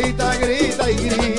grita, grita y grita.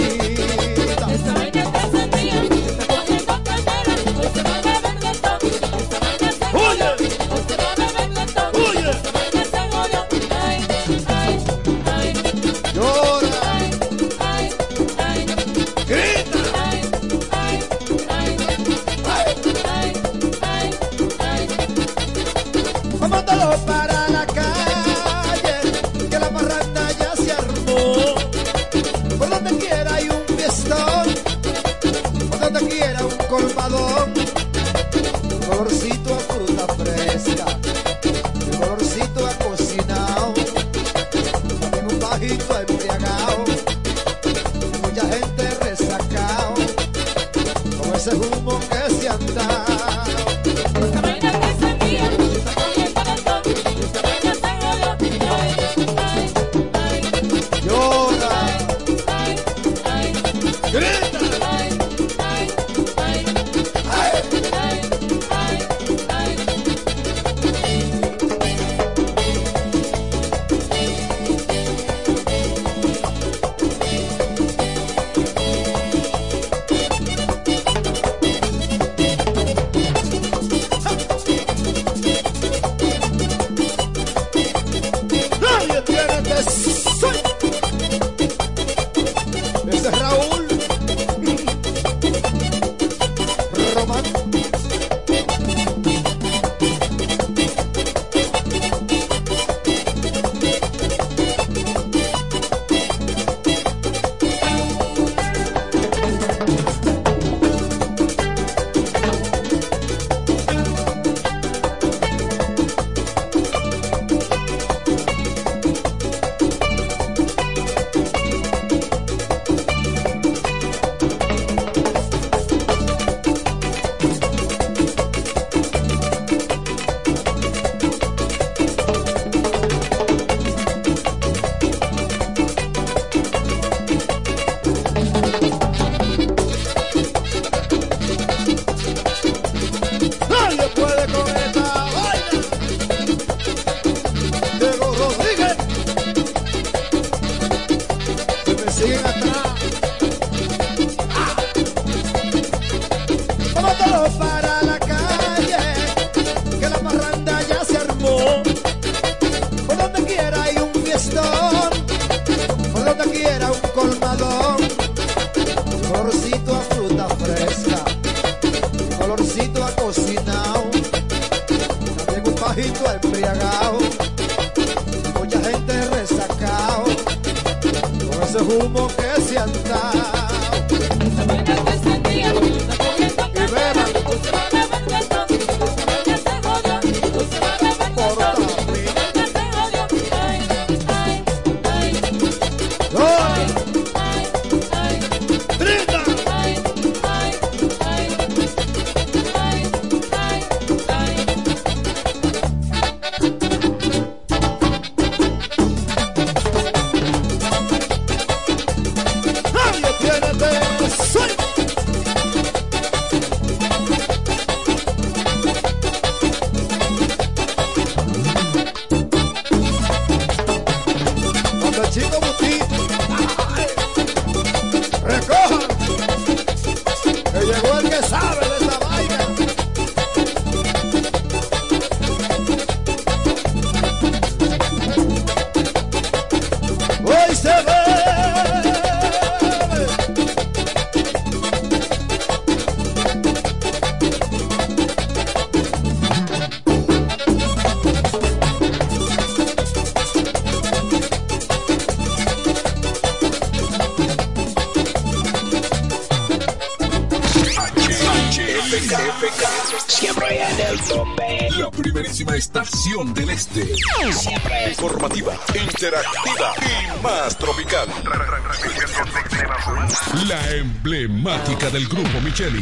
Del grupo Micheli.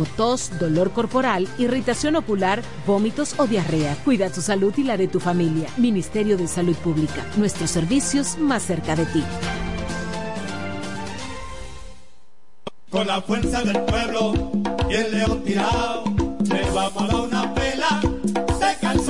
tos, dolor corporal, irritación ocular, vómitos o diarrea. Cuida tu salud y la de tu familia. Ministerio de Salud Pública. Nuestros servicios más cerca de ti. Con la fuerza del pueblo y el león tirado, le vamos a una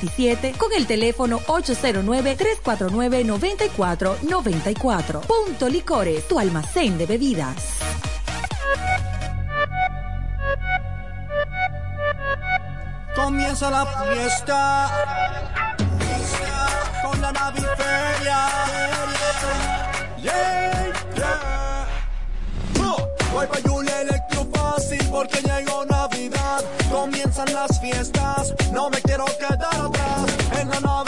27 con el teléfono 809-349-9494. Punto Licores, tu almacén de bebidas. Comienza la fiesta con la naviferia. Yeah, yeah. Oh, Voy pa' Julia Electro Fácil porque llegó Navidad. Comienzan las fiestas, no me quiero quedar atrás. En la naviferia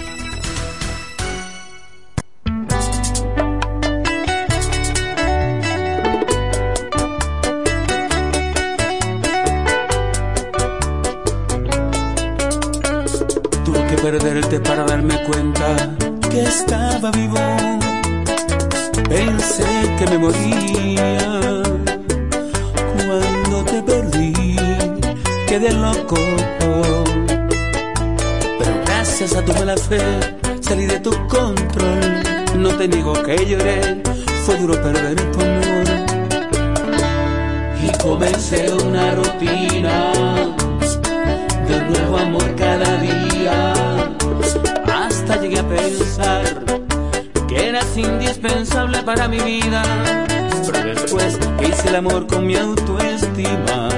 Perderte para darme cuenta que estaba vivo. Pensé que me moría cuando te perdí. Quedé loco. Pero gracias a tu mala fe salí de tu control. No te niego que lloré, fue duro perder tu amor. Y comencé una rutina de un nuevo amor cada día. Llegué a pensar que eras indispensable para mi vida. Pero después que hice el amor con mi autoestima,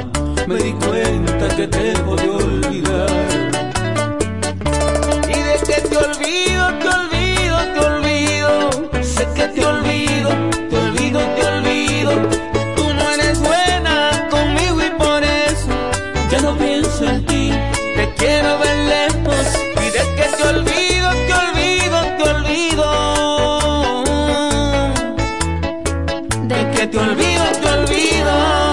me di cuenta que te podía olvidar. Y de que te olvido, te olvido, te olvido.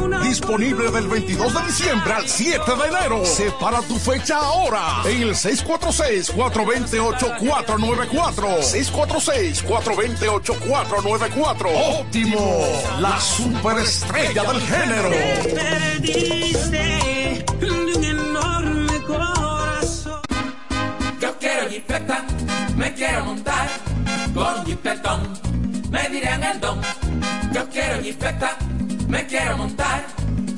Disponible del 22 de diciembre al 7 de enero. Separa tu fecha ahora en el 646-428-494. 646-428-494. Óptimo, la superestrella del género. Perdiste de un enorme corazón. Yo quiero jipeta, me quiero montar con jipetón, me dirán el don. Yo quiero jipeta, me quiero montar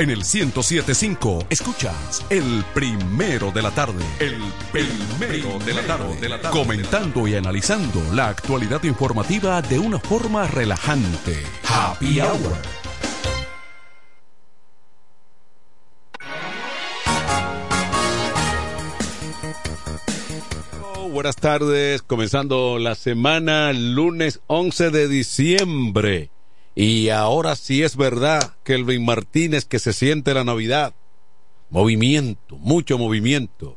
En el 1075 escuchas el primero de la tarde. El primero de la tarde. De la tarde. Comentando y analizando la actualidad informativa de una forma relajante. Happy Hour. Buenas tardes, comenzando la semana lunes 11 de diciembre. Y ahora sí es verdad, Kelvin Martínez, que se siente la Navidad. Movimiento, mucho movimiento.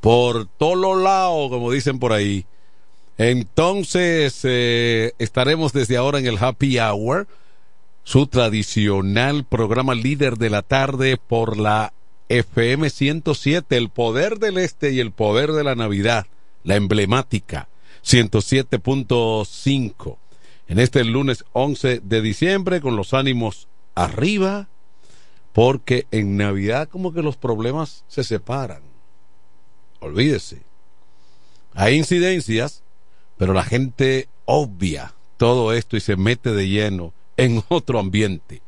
Por todos lados, como dicen por ahí. Entonces, eh, estaremos desde ahora en el Happy Hour, su tradicional programa líder de la tarde por la FM 107, el poder del este y el poder de la Navidad, la emblemática 107.5 en este lunes 11 de diciembre con los ánimos arriba, porque en Navidad como que los problemas se separan. Olvídese. Hay incidencias, pero la gente obvia todo esto y se mete de lleno en otro ambiente.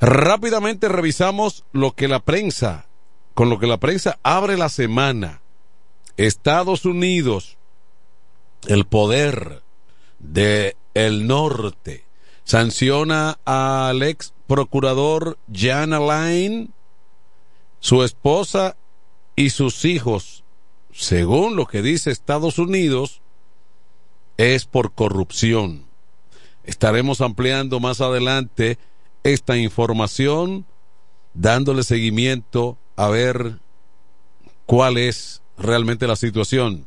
Rápidamente revisamos lo que la prensa, con lo que la prensa abre la semana. Estados Unidos, el poder de el norte, sanciona al ex procurador Jan Alain, su esposa y sus hijos, según lo que dice Estados Unidos, es por corrupción. Estaremos ampliando más adelante esta información, dándole seguimiento a ver cuál es realmente la situación.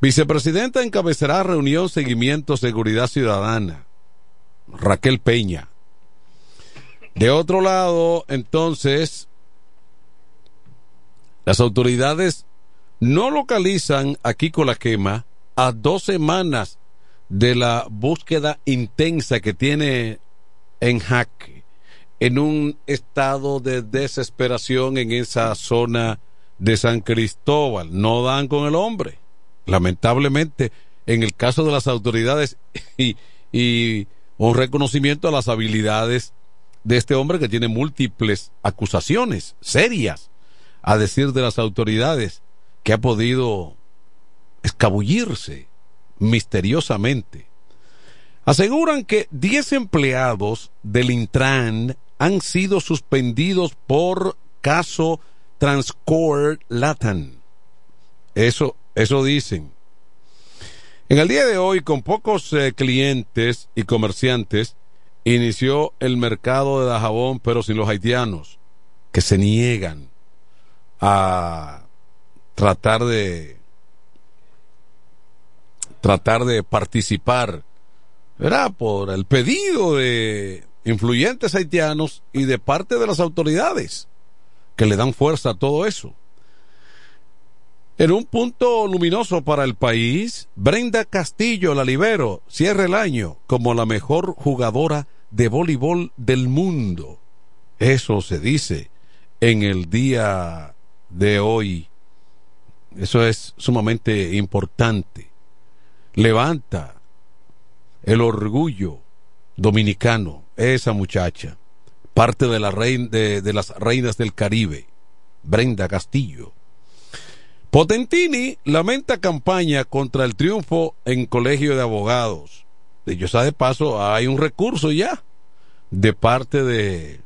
Vicepresidenta encabezará reunión seguimiento seguridad ciudadana. Raquel Peña. De otro lado, entonces, las autoridades no localizan aquí con la quema a dos semanas de la búsqueda intensa que tiene en jaque, en un estado de desesperación en esa zona de San Cristóbal. No dan con el hombre. Lamentablemente, en el caso de las autoridades y, un reconocimiento a las habilidades de este hombre que tiene múltiples acusaciones serias, a decir de las autoridades, que ha podido escabullirse misteriosamente. Aseguran que 10 empleados del Intran han sido suspendidos por caso Transcore Latam. Eso, eso dicen. En el día de hoy, con pocos eh, clientes y comerciantes, inició el mercado de Dajabón, pero sin los haitianos, que se niegan a tratar de tratar de participar, ¿verdad? Por el pedido de influyentes haitianos y de parte de las autoridades que le dan fuerza a todo eso. En un punto luminoso para el país, Brenda Castillo, la libero, cierra el año como la mejor jugadora de voleibol del mundo. Eso se dice en el día de hoy. Eso es sumamente importante levanta el orgullo dominicano, esa muchacha, parte de, la de, de las reinas del Caribe, Brenda Castillo. Potentini lamenta campaña contra el triunfo en colegio de abogados. De yo de paso, hay un recurso ya de parte de,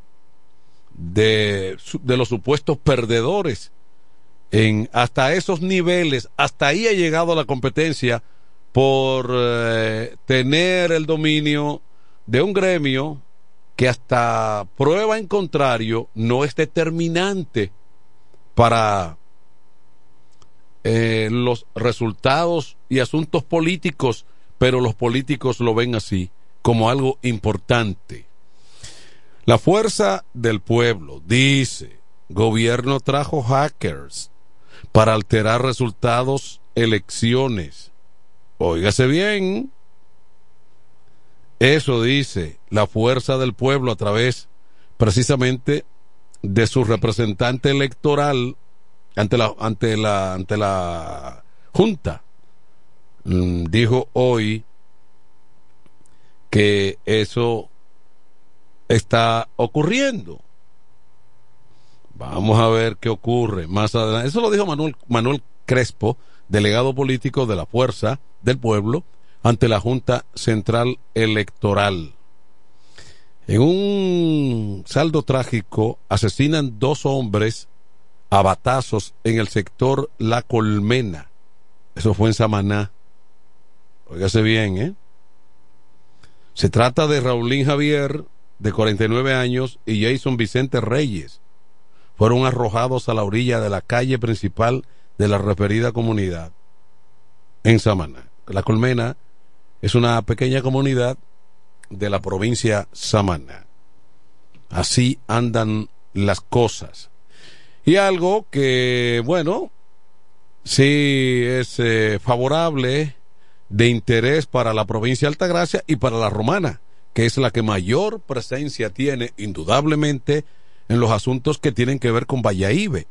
de, de los supuestos perdedores en hasta esos niveles, hasta ahí ha llegado la competencia por eh, tener el dominio de un gremio que hasta prueba en contrario no es determinante para eh, los resultados y asuntos políticos, pero los políticos lo ven así, como algo importante. La fuerza del pueblo, dice, gobierno trajo hackers para alterar resultados, elecciones Óigase bien. Eso dice la fuerza del pueblo a través precisamente de su representante electoral ante la ante la ante la junta mm, dijo hoy que eso está ocurriendo vamos a ver qué ocurre más adelante eso lo dijo Manuel Manuel Crespo delegado político de la fuerza del pueblo ante la Junta Central Electoral. En un saldo trágico, asesinan dos hombres a batazos en el sector La Colmena. Eso fue en Samaná. Óigase bien, ¿eh? Se trata de Raulín Javier, de 49 años, y Jason Vicente Reyes. Fueron arrojados a la orilla de la calle principal de la referida comunidad en Samaná. La Colmena es una pequeña comunidad de la provincia Samana. Así andan las cosas. Y algo que, bueno, sí es eh, favorable de interés para la provincia de Altagracia y para la romana, que es la que mayor presencia tiene indudablemente en los asuntos que tienen que ver con Valladolid.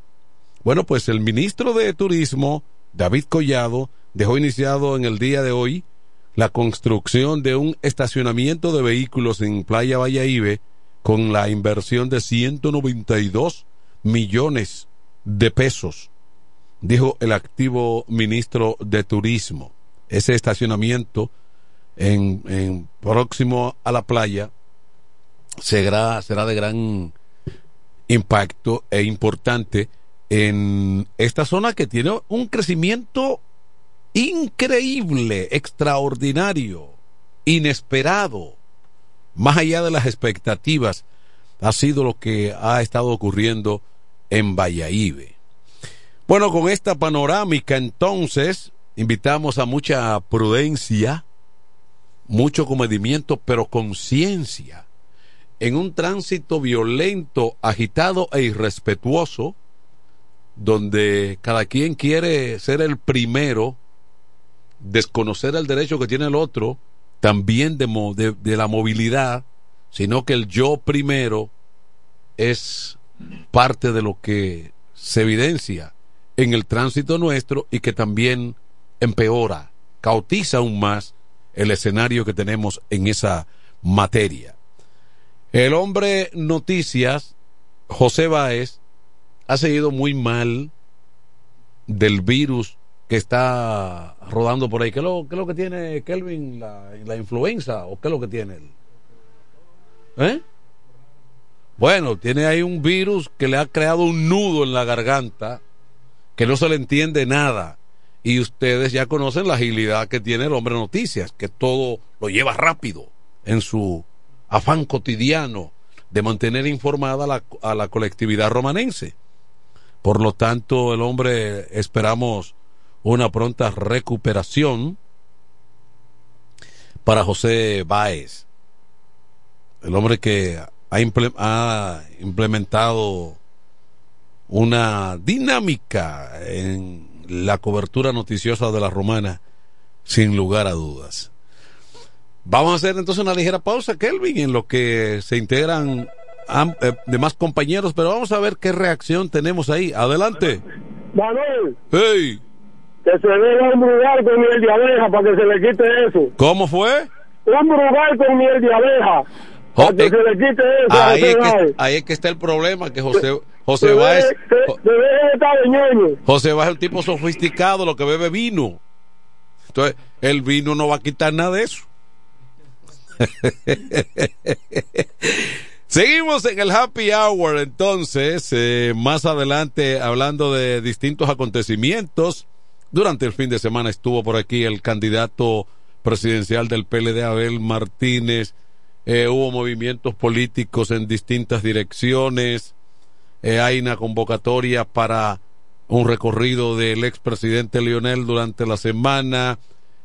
Bueno, pues el ministro de Turismo, David Collado, dejó iniciado en el día de hoy la construcción de un estacionamiento de vehículos en Playa Valladolid con la inversión de 192 millones de pesos, dijo el activo ministro de Turismo. Ese estacionamiento en, en próximo a la playa será, será de gran impacto e importante en esta zona que tiene un crecimiento increíble, extraordinario, inesperado, más allá de las expectativas, ha sido lo que ha estado ocurriendo en Valladolid. Bueno, con esta panorámica entonces, invitamos a mucha prudencia, mucho comedimiento, pero conciencia, en un tránsito violento, agitado e irrespetuoso, donde cada quien quiere ser el primero, desconocer el derecho que tiene el otro, también de, de, de la movilidad, sino que el yo primero es parte de lo que se evidencia en el tránsito nuestro y que también empeora, cautiza aún más el escenario que tenemos en esa materia. El hombre noticias, José Báez, ha seguido muy mal del virus que está rodando por ahí. ¿Qué es lo, qué es lo que tiene Kelvin? La, ¿La influenza? ¿O qué es lo que tiene él? ¿Eh? Bueno, tiene ahí un virus que le ha creado un nudo en la garganta, que no se le entiende nada. Y ustedes ya conocen la agilidad que tiene el hombre noticias, que todo lo lleva rápido en su afán cotidiano de mantener informada a la, colectividad romanense. Por lo tanto, el hombre esperamos una pronta recuperación para José Báez, el hombre que ha, imple ha implementado una dinámica en la cobertura noticiosa de la romana, sin lugar a dudas. Vamos a hacer entonces una ligera pausa, Kelvin, en lo que se integran eh, demás compañeros, pero vamos a ver qué reacción tenemos ahí. Adelante. Manuel. Hey. Que se dé un brugal con miel de abeja para que se le quite eso. ¿Cómo fue? Un brugal con miel de abeja. Ahí, es que, Báez. ahí es que está el problema, que José, José Báez. José Báez es un tipo sofisticado, lo que bebe vino. Entonces, el vino no va a quitar nada de eso. Seguimos en el happy hour entonces, eh, más adelante hablando de distintos acontecimientos. Durante el fin de semana estuvo por aquí el candidato presidencial del PLD, Abel Martínez. Eh, hubo movimientos políticos en distintas direcciones. Eh, hay una convocatoria para un recorrido del expresidente Lionel durante la semana.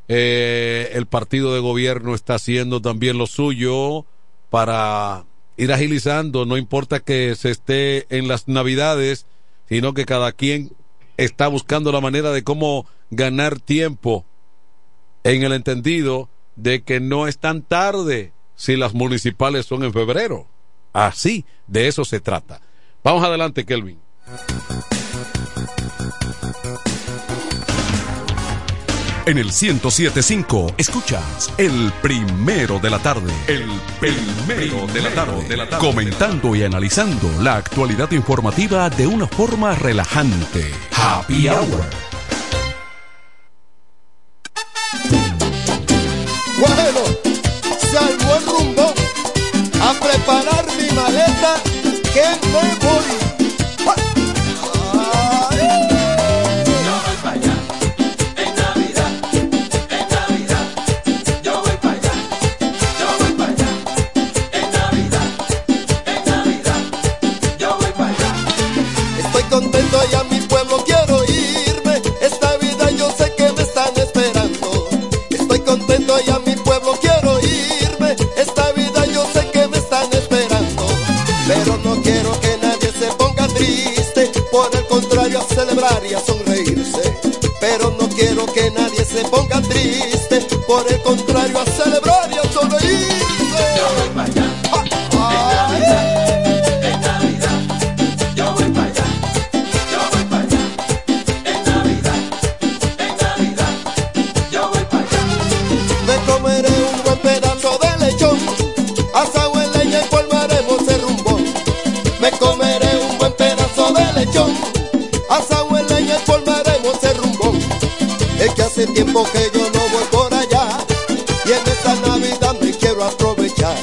Eh, el partido de gobierno está haciendo también lo suyo para ir agilizando, no importa que se esté en las navidades, sino que cada quien está buscando la manera de cómo ganar tiempo en el entendido de que no es tan tarde si las municipales son en febrero. Así, de eso se trata. Vamos adelante, Kelvin. En el 1075 escuchas el primero de la tarde. El primero de la tarde. Comentando y analizando la actualidad informativa de una forma relajante. Happy Hour. Rumbo a preparar mi maleta que me voy. Estoy contento y y a sonreírse. Pero no quiero que nadie se ponga triste, por el contrario Es que hace tiempo que yo no voy por allá y en esta Navidad me quiero aprovechar.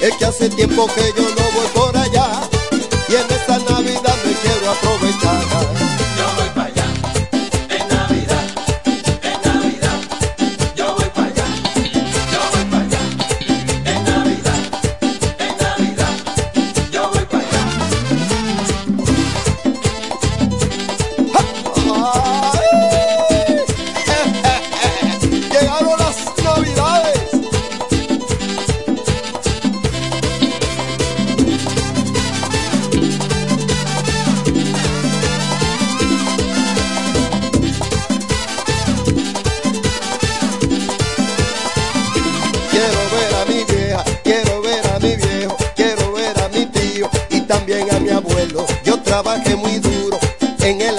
Es que hace tiempo que yo no voy trabajé muy duro en el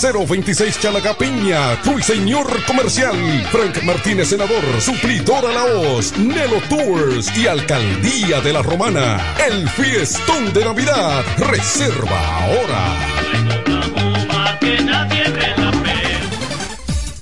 026 Chalaga Piña, Ruiseñor Comercial, Frank Martínez Senador, Suplidora La Hoz, Nelo Tours y Alcaldía de la Romana. El fiestón de Navidad. Reserva ahora.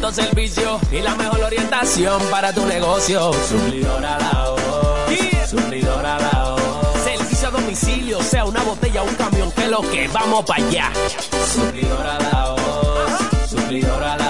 Completo servicio y la mejor orientación para tu negocio. Suplidora la Suplidora la Servicio a domicilio, sea una botella o un camión, que lo que vamos para allá. Suplidora la Suplidora la mejor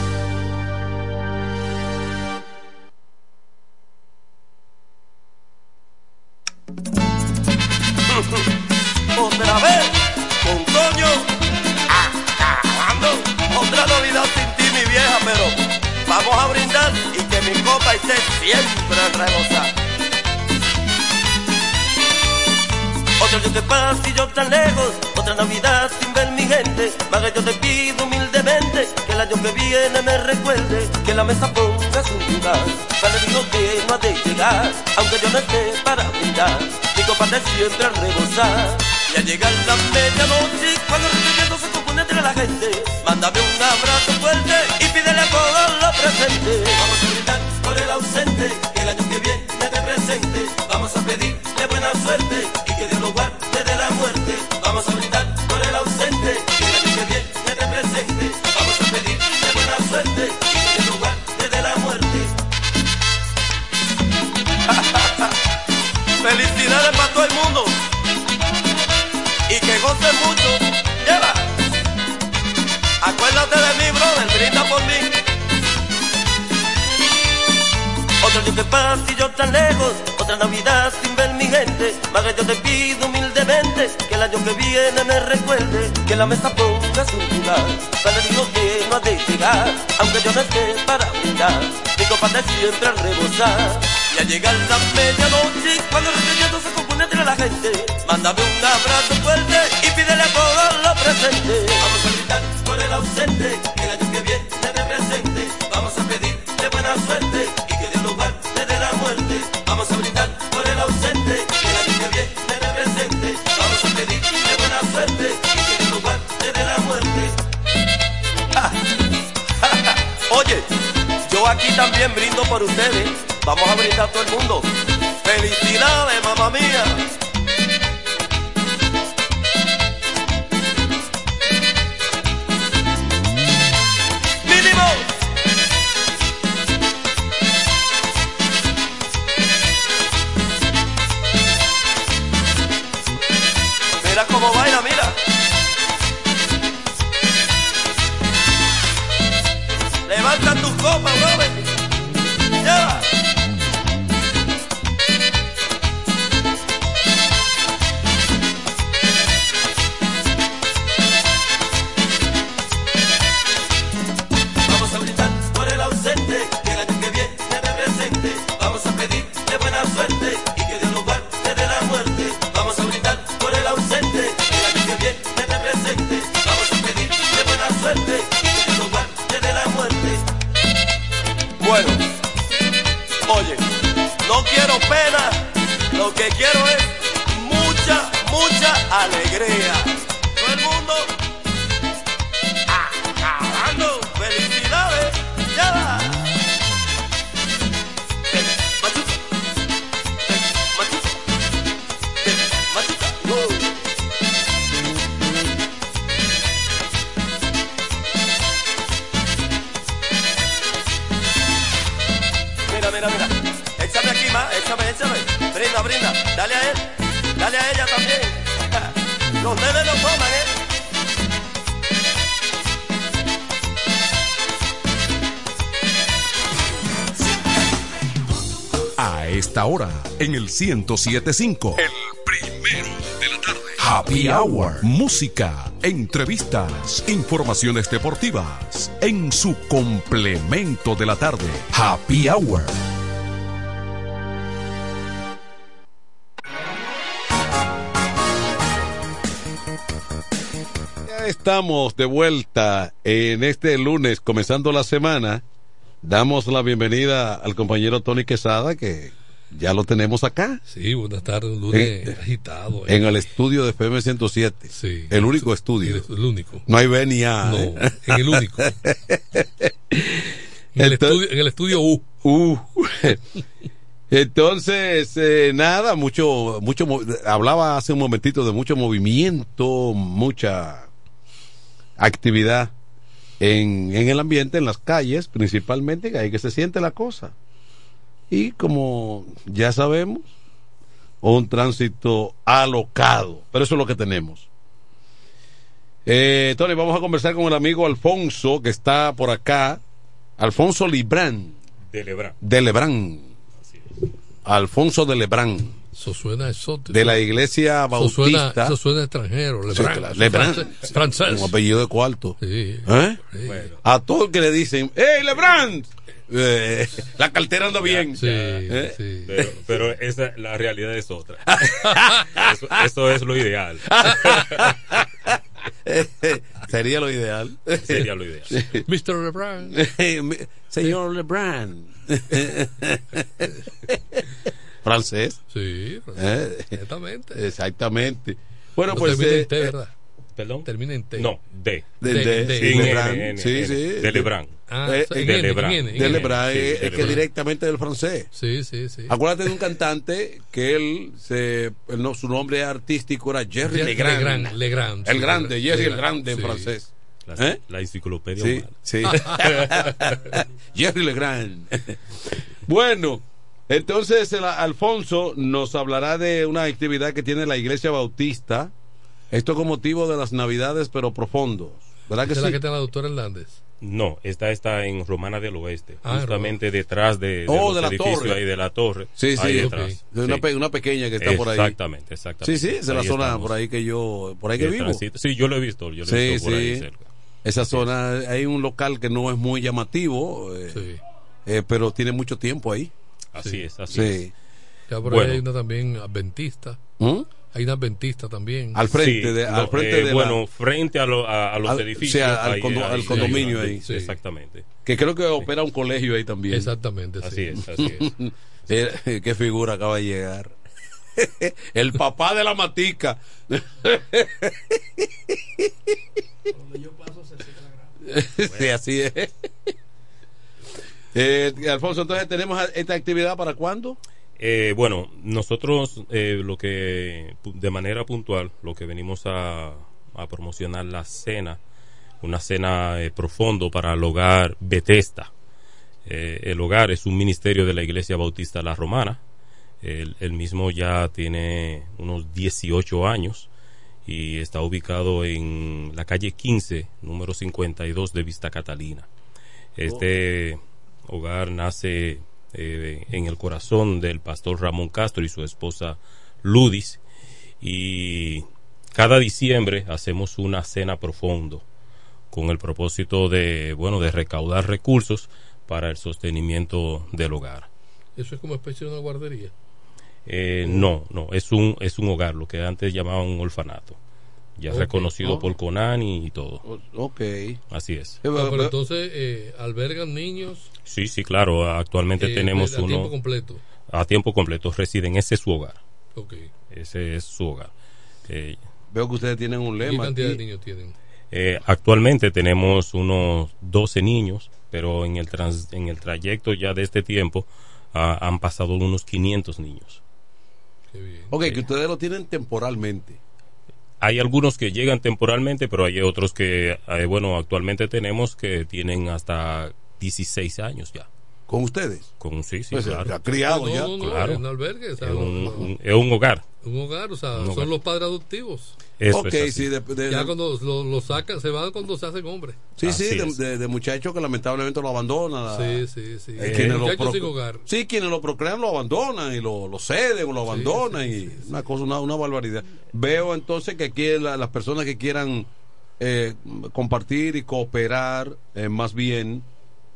Otra vez, con Toño, acabando. Otra Navidad sin ti, mi vieja, pero vamos a brindar y que mi copa esté siempre en rebosar. Otro yo te paso y yo tan lejos, otra Navidad sin ver mi gente. Que yo te pido humildemente que el año que viene me recuerde que la mesa ponga su lugar. Para el que no ha de llegar, aunque yo no esté para brindar, de siempre al rebosar. Y al llegar la medianoche, cuando el se compone entre la gente, mándame un abrazo fuerte y pídele a todos los presentes. Vamos a brindar por el ausente, que el año que viene te presente. Vamos a pedirle buena suerte y que Dios lo guarde mucho. Lleva. Acuérdate de mí, brother, grita por mí. Otra yo que paso y yo tan lejos, otra Navidad sin ver mi gente. Madre, yo te pido humildemente que el año que viene me recuerde que la mesa ponga su lugar. Padre, digo que no ha de llegar, aunque yo no esté para brindar, mi copa de siempre al rebosar. Y al llegar la medianoche, cuando el requerido se compone entre la gente, mándame un abrazo fuerte y pídele a todos los presentes. Vamos a gritar por el ausente, que el año que viene me presente. Vamos a pedirle buena suerte y que Dios lo guarde de la muerte. Vamos a brindar por el ausente, que el año que viene aquí también brindo por ustedes. Vamos a brindar todo el mundo. Felicidades, mamá mía. 1075. El primero de la tarde. Happy Hour. Música, entrevistas, informaciones deportivas. En su complemento de la tarde. Happy Hour. Ya estamos de vuelta en este lunes, comenzando la semana. Damos la bienvenida al compañero Tony Quesada, que ya lo tenemos acá. Sí, buenas tardes, un lunes agitado. En el estudio de FM 107. Sí. El único estudio. El único. No hay B ni A. No, ¿eh? en el único. En el, estudio, en el estudio U. U. Entonces, eh, nada, mucho, mucho, hablaba hace un momentito de mucho movimiento, mucha actividad en, en el ambiente, en las calles, principalmente, que ahí que se siente la cosa. Y como ya sabemos, un tránsito alocado, pero eso es lo que tenemos. Eh, Tony, vamos a conversar con el amigo Alfonso, que está por acá. Alfonso Librán. De Lebrán. De Lebrán. Alfonso de Lebrán. Eso suena exótico. De la iglesia Eso suena, bautista. eso suena extranjero. Sí, Lebrán. claro, Lebrán. Francés. Un apellido de cuarto. Sí. ¿Eh? Sí. A todo el que le dicen, ¡Hey, Lebrán! Eh, la cartera anda bien. Sí, ¿Eh? sí. Pero, pero esa, la realidad es otra. eso, eso es lo ideal. Sería lo ideal. Sería lo ideal. Mr. Lebrán. Señor Lebrán. Francés. Sí, Eh, exactamente. Exactamente. Bueno, No pues. eh, ¿verdad? ¿Perdón? Termina en T. No, D. De, De- de- de- de Sin Lebrán. N, N, sí, N. sí. De Lebrán. Ah, Eh, de N, Lebrán. en N, en De N. Lebrán Sí, es, que directamente del francés. Sí, sí, sí. Acuérdate de un cantante que él, se, no, su nombre artístico era Jerry Legrand. Legrand, Legrand, el grande, Jerry el Legrand, grande en francés. La, ¿Eh? la enciclopedia sí. Jerry Legrand. bueno, entonces el Alfonso nos hablará de una actividad que tiene la Iglesia Bautista. Esto con motivo de las Navidades, pero profundos. ¿Verdad que sí? la que está la doctora Hernández. No, esta está en Romana del Oeste, Ah, justamente detrás de, de Oh, de la torre. ahí de la torre. Sí, sí, ahí detrás. De una, Sí. pe- una pequeña que está por ahí. Exactamente, exactamente. Sí, sí, es la zona estamos. por ahí que yo, por ahí que vivo. Sí, yo lo he visto, yo lo he Sí, visto por ahí cerca. Esa zona, hay un local que no es muy llamativo, eh, eh, pero tiene mucho tiempo ahí. Así es, así Sí. es. Ya por Bueno. ahí hay una también adventista. ¿Mm? Hay una adventista también. Al frente Sí, de, al no, frente eh, de la- bueno, frente a, lo- a, a los al- edificios. al, al ahí- condo- ahí- al ahí condominio ahí. Exactamente. Que creo que opera un colegio ahí también. Exactamente, sí. Así es, así es. Eh, Qué figura acaba de llegar. El papá de la matica. Sí, así es. Eh, Alfonso, entonces tenemos esta actividad para cuándo? Eh, bueno, nosotros eh, lo que de manera puntual lo que venimos a, a promocionar la cena, una cena eh, profundo para el hogar Bethesda. Eh, el hogar es un ministerio de la Iglesia Bautista La Romana. El, el mismo ya tiene unos 18 años y está ubicado en la calle 15, número 52 de Vista Catalina. Este hogar nace eh, en el corazón del pastor Ramón Castro y su esposa Ludis y cada diciembre hacemos una cena profundo con el propósito de bueno de recaudar recursos para el sostenimiento del hogar. Eso es como especie de una guardería. Eh, no, no, es un es un hogar, lo que antes llamaban un orfanato. Ya Ok. reconocido Oh. por Conani y todo. Ok. Así es. Ah, pero entonces eh, albergan niños Sí, sí, claro. Actualmente eh, tenemos a uno tiempo completo. a tiempo completo. Residen, ese es su hogar. Ok. Ese es su hogar. Eh, Veo que ustedes tienen un ¿Qué lema. cantidad de niños tienen? eh, actualmente tenemos unos 12 niños, pero en el, trans- en el trayecto ya de este tiempo ah, han pasado unos 500 niños. Ok, que ustedes lo tienen temporalmente. Hay algunos que llegan temporalmente, pero hay otros que, eh, bueno, actualmente tenemos que tienen hasta 16 años ya. ¿Con ustedes? Con, sí, sí, Pues, claro. ya criado No, ya. no, no, Claro. es un albergue, o sea, Es no- un, no- un- es un hogar. un hogar, o sea, son los padres adoptivos. Eso ok, es así. sí, de, de- ya de- cuando lo, lo sacan, se van cuando se hacen hombres. sí, sí, Así de, de- de muchachos que lamentablemente lo abandonan. Sí, sí, sí. Eh, quienes lo pro- sin hogar. Sí, quienes lo procrean lo abandonan y lo, lo ceden o lo abandonan y una cosa, una, una barbaridad. Veo entonces que aquí la- las personas que quieran eh, compartir y cooperar, eh, más bien,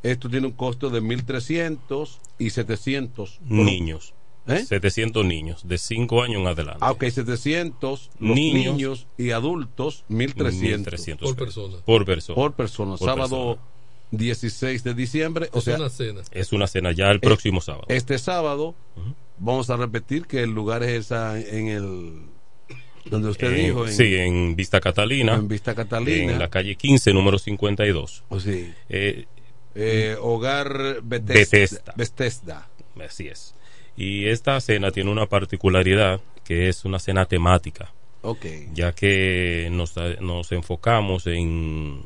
esto tiene un costo de 1.300 y 700 por- Niños. ¿Eh? 700 niños, de 5 años en adelante. Ah, ok, 700 los niños, Niños. y adultos 1.300 1.300 Por persona. Por persona. por persona. Por sábado 16 de diciembre, o Es sea, una cena. Es una cena ya el próximo sábado. este sábado vamos a repetir que el lugar es esa en el donde usted En- dijo en, sí, en Vista Catalina. en Vista Catalina En la calle 15, número 52. o sí, Eh, eh, hogar Bethesda, Bethesda. Bethesda. así es. Y esta cena tiene una particularidad que es una cena temática, ok. Ya que nos, nos enfocamos en,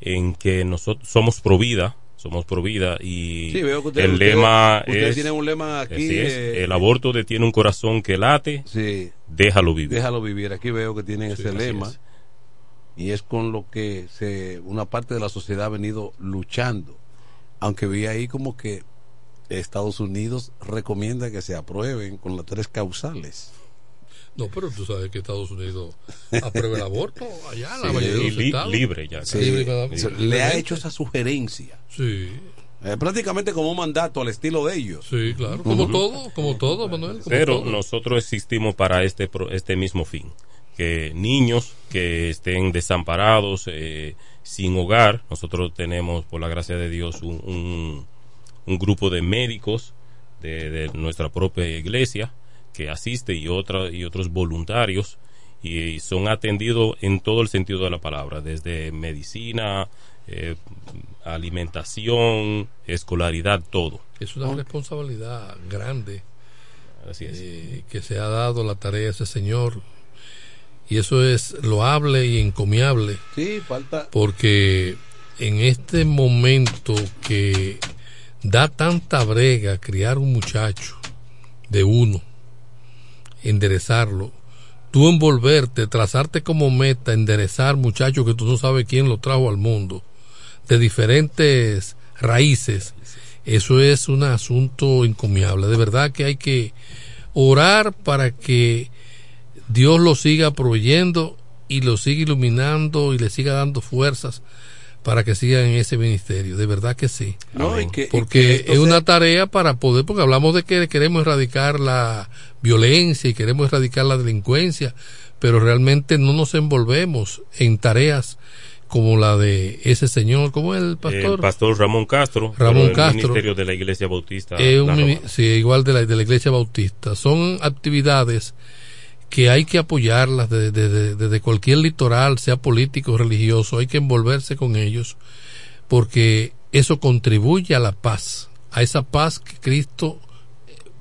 en que nosotros somos pro vida, somos pro vida y Sí, veo que ustedes- el ustedes- lema ustedes es, un lema aquí, es, eh, el aborto detiene un corazón que late, sí. déjalo vivir. déjalo vivir aquí veo que tienen ese lema. es. y es con lo que se una parte de la sociedad ha venido luchando. Aunque vi ahí como que Estados Unidos recomienda que se aprueben con las tres causales No, pero tú sabes que Estados Unidos aprueba el aborto allá, en la Sí, mayoría de los li- estados. libre ya. Sí, Libre cada- le ha hecho esa sugerencia Sí, Eh, prácticamente como un mandato al estilo de ellos sí, claro. Como Ujú. todo, como todo, Manuel. como Pero todo. nosotros existimos para este, pro- este mismo fin. Que niños que estén desamparados, eh, sin hogar, nosotros tenemos, por la gracia de Dios, un, un, un grupo de médicos de, de nuestra propia iglesia que asiste y, otra, y otros voluntarios y son atendidos en todo el sentido de la palabra, desde medicina, eh, alimentación, escolaridad, todo. Es una responsabilidad grande Así es. eh, que se ha dado la tarea a ese señor. Y eso es loable y encomiable. sí falta porque en este momento que da tanta brega criar un muchacho de uno, enderezarlo, tú envolverte, trazarte como meta, enderezar muchachos que tú no sabes quién lo trajo al mundo, de diferentes raíces, eso es un asunto encomiable. De verdad que hay que orar para que Dios lo siga proveyendo y lo siga iluminando y le siga dando fuerzas para que sigan en ese ministerio. De verdad que sí. No, y que- y porque que es una sea- tarea para poder, porque hablamos de que queremos erradicar la violencia y queremos erradicar la delincuencia, pero realmente no nos envolvemos en tareas como la de ese señor, como el pastor. El pastor Ramón Castro, Ramón Castro. Ministerio de la Iglesia Bautista. Es un La mini- Romana. sí, igual de la, de la iglesia bautista. Son actividades que hay que apoyarlas desde, desde- desde cualquier litoral, sea político o religioso, hay que envolverse con ellos, porque eso contribuye a la paz, a esa paz que Cristo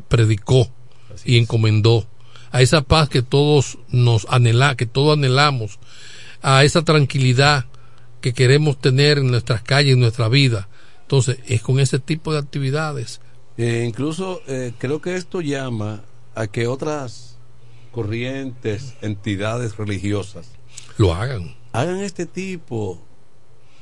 predicó y encomendó, a esa paz que todos nos anhela, que todos anhelamos, a esa tranquilidad que queremos tener en nuestras calles, en nuestra vida. Entonces, es con ese tipo de actividades. Eh, incluso eh, creo que esto llama a que otras corrientes, entidades religiosas Lo hagan. hagan este tipo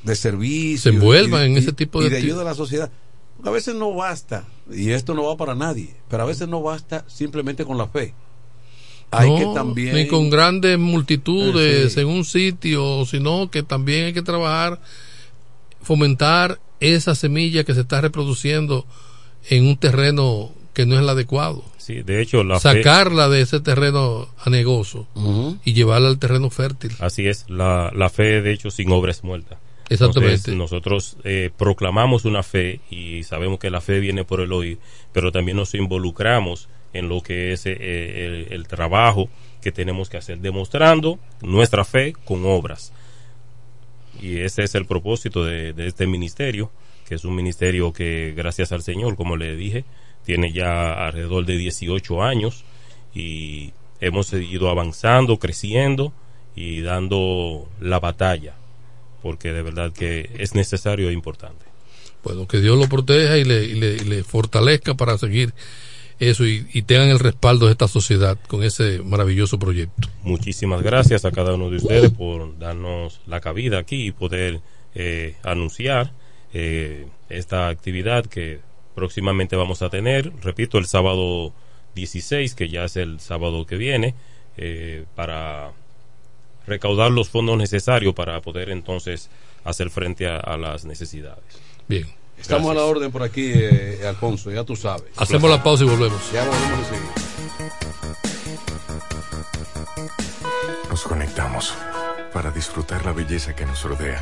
de servicio. Se envuelvan y- en y- ese tipo y de de acti- ayuda a la sociedad. Porque a veces no basta, y esto no va para nadie, pero a veces no basta simplemente con la fe. Hay No, que también... Ni con grandes multitudes Eh, sí. en un sitio, sino que también hay que trabajar, fomentar esa semilla que se está reproduciendo en un terreno que no es el adecuado. Sí, de hecho, la fe- Sacarla de ese terreno anegoso y llevarla al terreno fértil. Así es, la, la fe de hecho sin obra es muerta. Exactamente. Entonces, nosotros eh, proclamamos una fe y sabemos que la fe viene por el oír, pero también nos involucramos en lo que es eh, el, el trabajo que tenemos que hacer, demostrando nuestra fe con obras. Y ese es el propósito de, de este ministerio, que es un ministerio que gracias al Señor, como le dije, tiene ya alrededor de 18 años y hemos ido avanzando, creciendo y dando la batalla, porque de verdad que es necesario e importante. Bueno, que Dios lo proteja y le, y le, y le fortalezca para seguir eso y, y tengan el respaldo de esta sociedad con ese maravilloso proyecto. Muchísimas gracias a cada uno de ustedes por darnos la cabida aquí y poder eh, anunciar eh, esta actividad que próximamente vamos a tener. Repito, el sábado 16, que ya es el sábado que viene, eh, para recaudar los fondos necesarios para poder entonces hacer frente a, a las necesidades. Bien. Estamos a la orden por aquí, eh, Alfonso, ya tú sabes. Hacemos la pausa y volvemos. Ya volvemos. Nos conectamos para disfrutar la belleza que nos rodea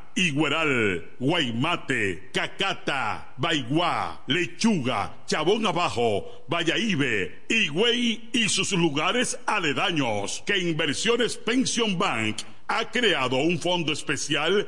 Igueral, Guaymate, Cacata, Baigua, Lechuga, Chabón Abajo, Vallaíbe, Higüey y sus lugares aledaños que Inversiones Pension Bank ha creado un fondo especial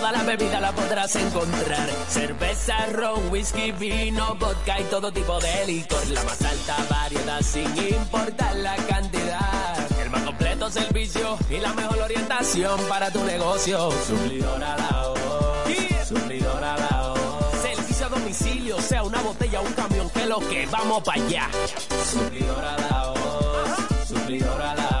toda la bebida la podrás encontrar. Cerveza, ron, whisky, vino, vodka y todo tipo de licor. La más alta variedad sin importar la cantidad. El más completo servicio y la mejor orientación para tu negocio. Suplidora la voz. Suplidora la voz. Servicio a domicilio, sea una botella o un camión, que lo que vamos para allá. Suplidora la voz. Suplidora la voz.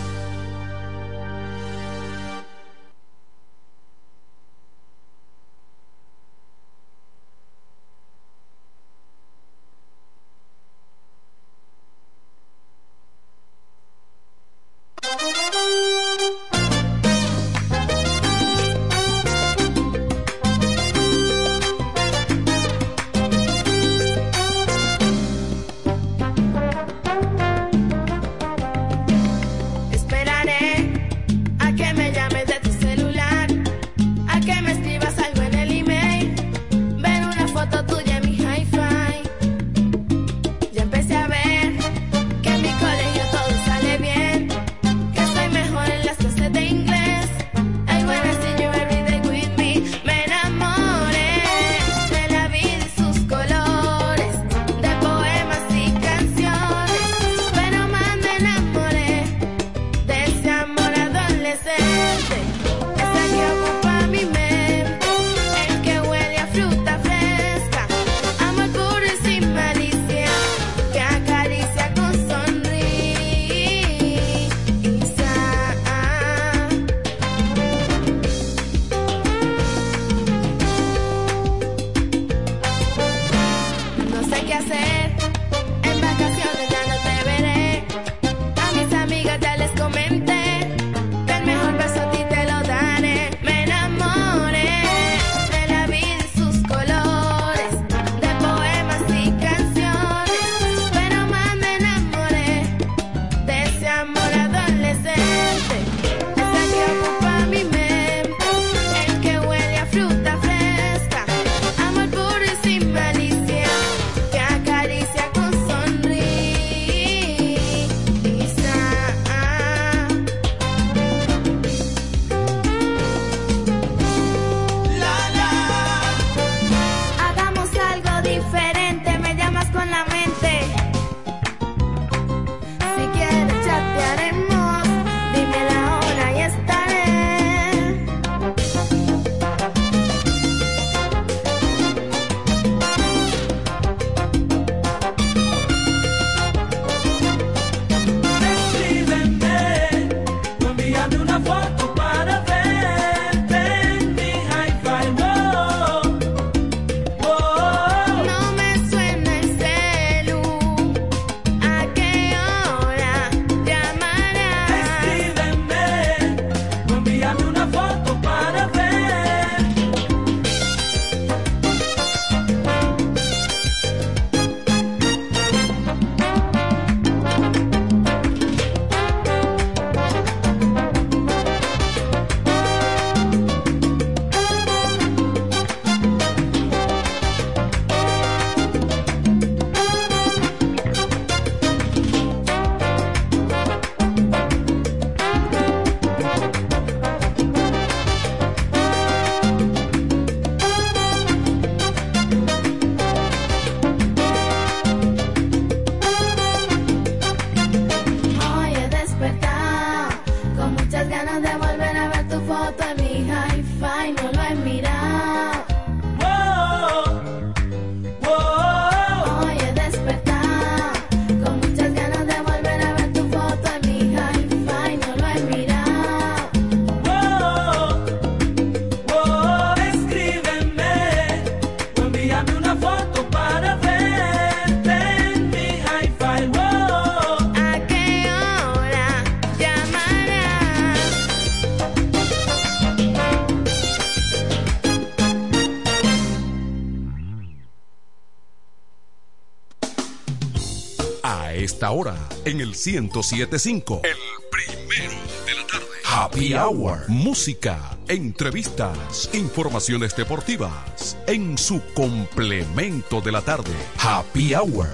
esta hora en el 1075. El primero de la tarde. Happy Hour. Música, entrevistas, informaciones deportivas. En su complemento de la tarde. Happy Hour.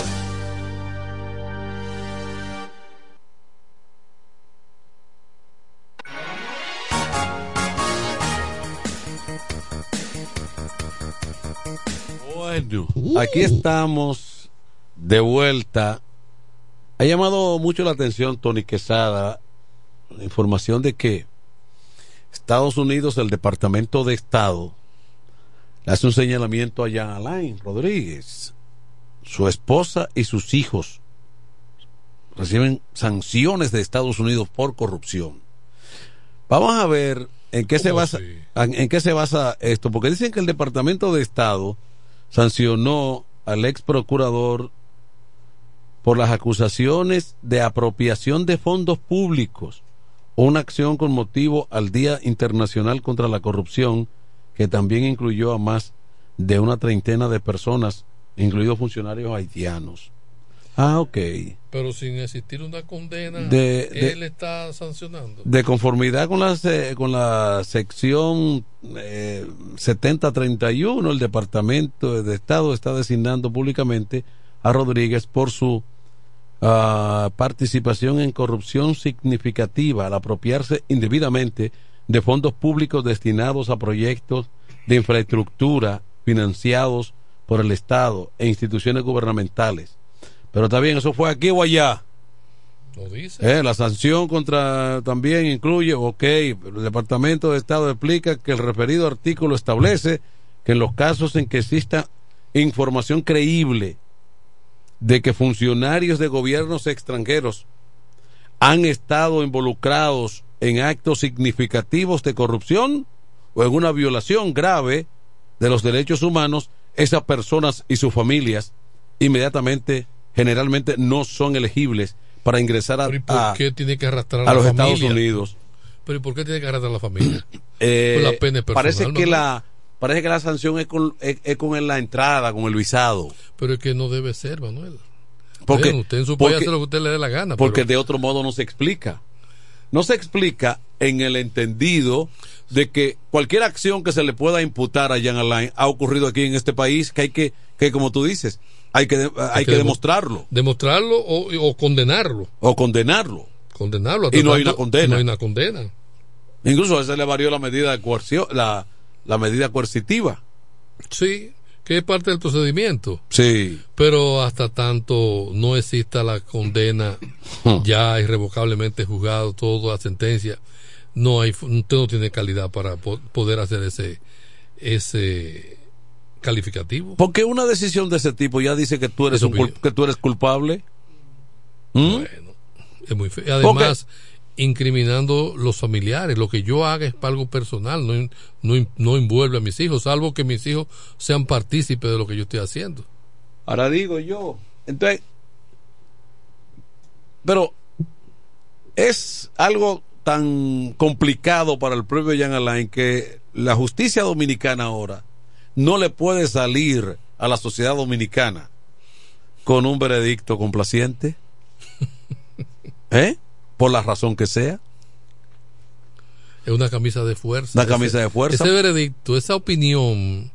Bueno, uh. aquí estamos de vuelta ha llamado mucho la atención Tony Quesada la información de que Estados Unidos, el Departamento de Estado, le hace un señalamiento a Jean Alain Rodríguez. Su esposa y sus hijos reciben sanciones de Estados Unidos por corrupción. Vamos a ver en qué se basa en qué se basa esto, porque dicen que el Departamento de Estado sancionó al ex procurador por las acusaciones de apropiación de fondos públicos una acción con motivo al Día Internacional contra la Corrupción que también incluyó a más de una treintena de personas, incluidos funcionarios haitianos. Ah, ok. Pero sin existir una condena, De- de- él está sancionando. De conformidad con la, se- con la sección eh, 7031, el Departamento de Estado está designando públicamente a Rodríguez por su ah, participación en corrupción significativa al apropiarse indebidamente de fondos públicos destinados a proyectos de infraestructura financiados por el Estado e instituciones gubernamentales. Pero también eso fue aquí o allá. Lo dice. Eh, la sanción contra también incluye, ok, el Departamento de Estado explica que el referido artículo establece que en los casos en que exista información creíble de que funcionarios de gobiernos extranjeros han estado involucrados en actos significativos de corrupción o en una violación grave de los derechos humanos, esas personas y sus familias inmediatamente, generalmente, no son elegibles para ingresar a, Pero ¿y por a- qué tiene que arrastrar a, a los familia? Estados Unidos. Pero ¿y por qué tiene que arrastrar a la familia? Eh, Pues la pena personal, parece que ¿no? la parece que la sanción es con, es, es con la entrada, con el visado. Pero es que no debe ser, Manuel. Porque, usted en su porque- país hace lo que usted le dé la gana. porque pero- de otro modo no se explica. No se explica en el entendido de que cualquier acción que se le pueda imputar a Jan Alain ha ocurrido aquí en este país, que hay que, que como tú dices, hay que, hay que demo- demostrarlo Demostrarlo o, o condenarlo. o condenarlo. Condenarlo. Y no hay una condena. No hay una condena. Incluso a ese le varió la medida de coerción, la, la medida coercitiva. Sí, que es parte del procedimiento. Sí. Pero hasta tanto no exista la condena ya irrevocablemente juzgado, toda la sentencia, no hay, usted no tiene calidad para po- poder hacer ese, ese calificativo. Porque una decisión de ese tipo ya dice que tú eres, un que tú eres culpable. ¿Mm? Es muy feo. Y Además, incriminando los familiares. Lo que yo haga es para algo personal, no, no, no envuelve a mis hijos, salvo que mis hijos sean partícipes de lo que yo estoy haciendo. Ahora digo yo. Entonces, pero es algo tan complicado para el propio Jan Alain que la justicia dominicana ahora no le puede salir a la sociedad dominicana con un veredicto complaciente. ¿Eh? Por la razón que sea. Es una camisa de fuerza. Una camisa de fuerza. Ese veredicto, esa opinión,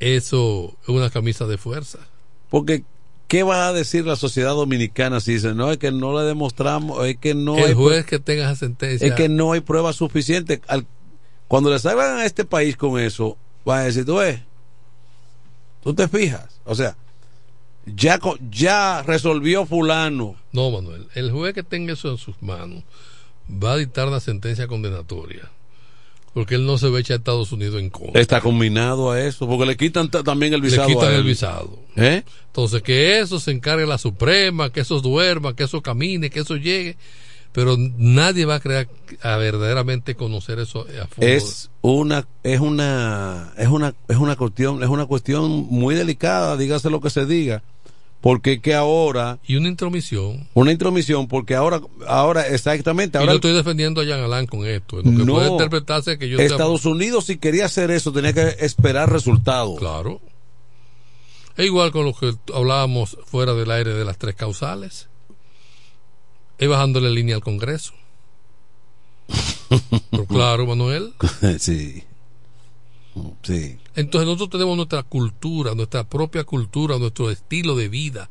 eso es una camisa de fuerza. Porque, ¿qué va a decir la sociedad dominicana si dice, no, es que no le demostramos, es que no el hay juez que tenga esa sentencia. es que no hay pruebas suficientes. Al- cuando le salgan a este país con eso, va a decir, tú ves, tú te fijas, o sea, ya, ya resolvió fulano. No, Manuel, el juez que tenga eso en sus manos va a dictar una sentencia condenatoria. Porque él no se va a echar a Estados Unidos en contra. Está combinado a eso, porque le quitan ta- también el visado. Le quitan a él. el visado. ¿Eh? Entonces, que eso se encargue la Suprema, que eso duerma, que eso camine, que eso llegue. Pero nadie va a creer a verdaderamente conocer eso a fondo. Es una, es una, es una, es una cuestión, es una cuestión muy delicada, dígase lo que se diga, porque que ahora y una intromisión. una intromisión, porque ahora, ahora exactamente, y ahora no estoy defendiendo a Jean Alain con esto. Lo que No. puede interpretarse que yo Estados Unidos si quería hacer eso tenía que esperar resultados. Claro. Es igual con lo que hablábamos fuera del aire de las tres causales. Es bajándole línea al Congreso. Pero claro, Manuel. sí. Sí. Entonces nosotros tenemos nuestra cultura, nuestra propia cultura, nuestro estilo de vida,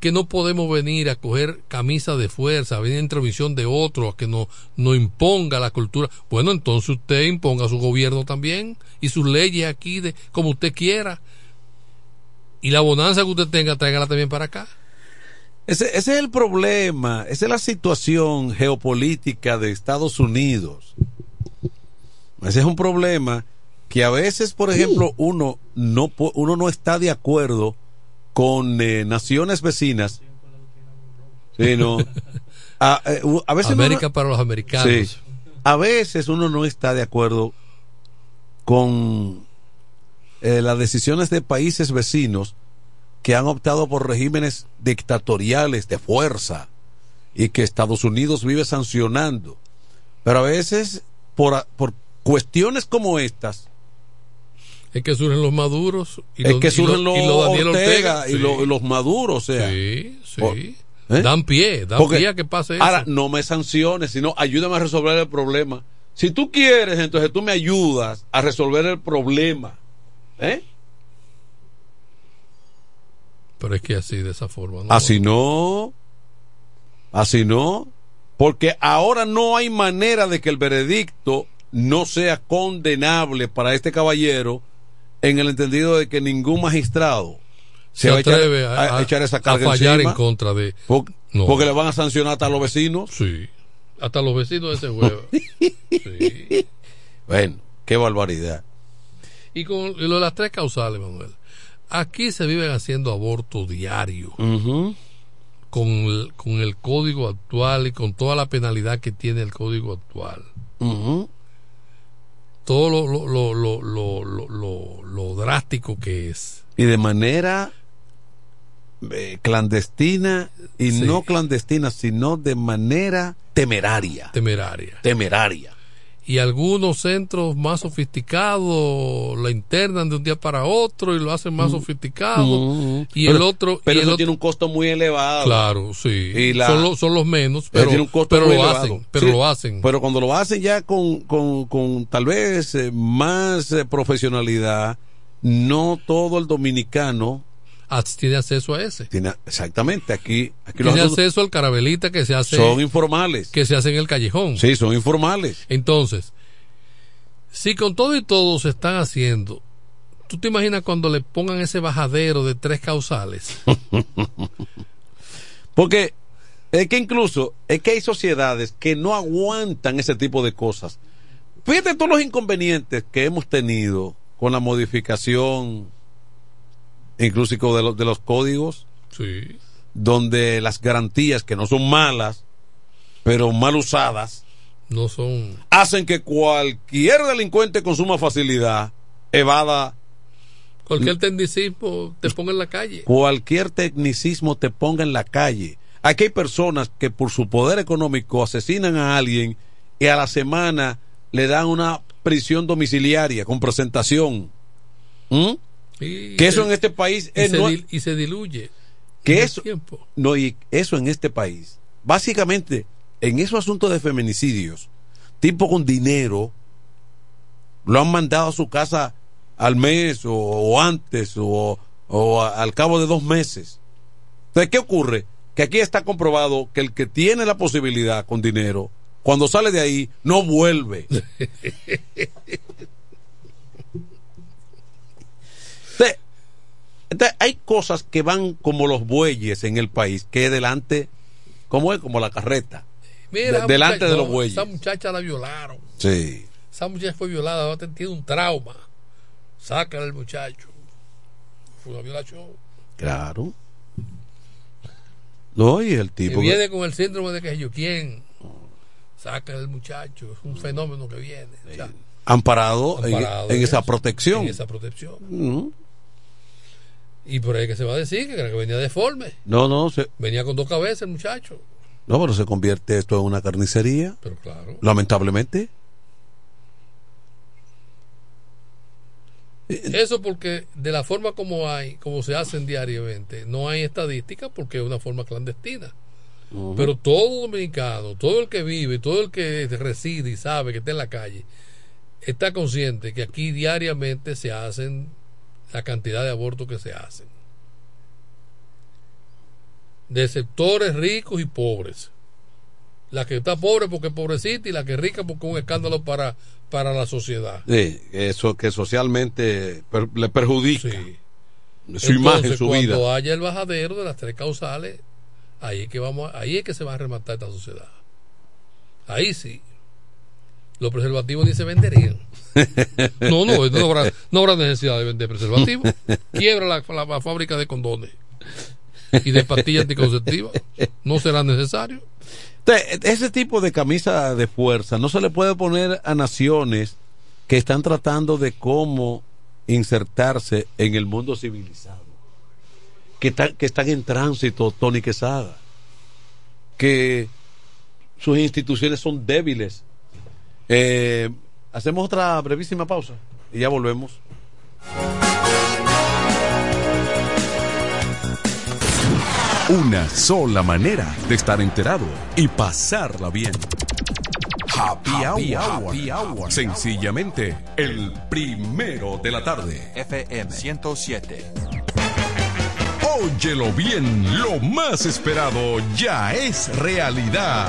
que no podemos venir a coger camisa de fuerza, a venir en transmisión de otro, a que nos no imponga la cultura. Bueno, entonces usted imponga su gobierno también y sus leyes aquí de como usted quiera. Y la bonanza que usted tenga, tráigala también para acá. Ese, ese es el problema, esa es la situación geopolítica de Estados Unidos. Ese es un problema que a veces, por ejemplo, uno no uno no está de acuerdo con eh, naciones vecinas. Sí, no. A, eh, a veces uno no- América para los americanos. Sí. A veces uno no está de acuerdo con eh, las decisiones de países vecinos que han optado por regímenes dictatoriales de fuerza y que Estados Unidos vive sancionando. Pero a veces, por, por cuestiones como estas, Es que surgen los maduros y es los, que y surgen los, y los Daniel Ortega, Ortega, y, sí. y los maduros, o sea. Sí, sí. Por- ¿eh? Dan pie, dan Porque pie a que pase eso. Ahora, no me sanciones, sino ayúdame a resolver el problema. Si tú quieres, entonces tú me ayudas a resolver el problema. ¿Eh? Pero es que así, de esa forma. ¿no? Así no. Así no. Porque ahora no hay manera de que el veredicto no sea condenable para este caballero en el entendido de que ningún magistrado se, va a echar- atreve a, a a- echar esa a carga fallar encima. en contra de. Porque, No. porque le van a sancionar hasta a los vecinos. Sí. Hasta los vecinos de ese huevo. sí. Bueno, qué barbaridad. Y con lo de las tres causales, Manuel. Aquí se viven haciendo aborto diario. con, el, con el código actual y con toda la penalidad que tiene el código actual. Lo, lo, lo, lo, lo, lo- lo- lo drástico que es. Y de manera eh, clandestina y Sí. no clandestina, sino de manera temeraria. Temeraria. Temeraria. Y algunos centros más sofisticados la internan de un día para otro y lo hacen más sofisticado. Mm. Y Pero- el otro. Pero y el eso otro- tiene un costo muy elevado. Claro, sí. Y la- son, los, son los menos, pero, tiene un costo pero muy lo elevado. hacen. Pero Sí, lo hacen. Pero cuando lo hacen ya con, con, con tal vez eh, más eh, profesionalidad, no todo el dominicano tiene acceso a ese. tiene exactamente aquí aquí Tiene acceso al carabelita que se hace. son informales. que se hace en el callejón. Sí, son informales. Entonces, si con todo y todo se están haciendo, ¿tú te imaginas cuando le pongan ese bajadero de tres causales? Porque es que incluso es que hay sociedades que no aguantan ese tipo de cosas. Fíjate todos los inconvenientes que hemos tenido con la modificación inclusive de los, de los códigos, Sí. donde las garantías que no son malas, pero mal usadas, No son. hacen que cualquier delincuente con suma facilidad evada Cualquier tecnicismo te ponga en la calle. cualquier tecnicismo te ponga en la calle. Aquí hay personas que por su poder económico asesinan a alguien y a la semana le dan una prisión domiciliaria con presentación. ¿Mm? Y Que eso en este país y, es se, no- dil- y se diluye. que eso tiempo. no y eso en este país básicamente en esos asuntos de feminicidios tipo con dinero lo han mandado a su casa al mes o, o antes o, o a- al cabo de dos meses entonces qué ocurre que aquí está comprobado que el que tiene la posibilidad con dinero cuando sale de ahí no vuelve Entonces, entonces, hay cosas que van como los bueyes en el país, que delante, como es como la carreta. Mira, De- delante muchacha- de los bueyes. Esa muchacha la violaron. Sí. Esa muchacha fue violada, ahora tiene un trauma. Sácala al muchacho. Fue una violación. Claro. No, y el tipo. que- viene con el síndrome de que yo quién. Sácala al muchacho. Es un fenómeno que viene. O sea, amparado, en- amparado en, esa protección. En esa protección. Mm. Y por ahí que se va a decir que, que venía deforme. No, no, se, Venía con dos cabezas el muchacho. no, pero se convierte esto en una carnicería. Pero claro. Lamentablemente. Eso porque de la forma como hay, como se hacen diariamente, no hay estadística porque es una forma clandestina. Pero todo dominicano, todo el que vive, todo el que reside y sabe que está en la calle, está consciente que aquí diariamente se hacen la cantidad de abortos que se hacen. De sectores ricos y pobres. La que está pobre porque es pobrecita y la que es rica porque es un escándalo para, para la sociedad. Sí, eso que socialmente per- le perjudica su Entonces, imagen, su vida. Cuando haya el bajadero de las tres causales, ahí es que vamos, ahí es que se va a rematar esta sociedad. Ahí sí. Los preservativos ni se venderían. No, no, no habrá, no habrá necesidad de vender preservativos. Quiebra la, la- la fábrica de condones y de pastillas anticonceptivas. No será necesario. Entonces, ese tipo de camisa de fuerza no se le puede poner a naciones que están tratando de cómo insertarse en el mundo civilizado. Que, están- que están en tránsito, Tony Quesada. Que sus instituciones son débiles. Eh, hacemos otra brevísima pausa y ya volvemos. Una sola manera de estar enterado y pasarla bien. Happy, hour. Sencillamente, el primero de la tarde. FM 107. Óyelo bien, lo más esperado ya es realidad.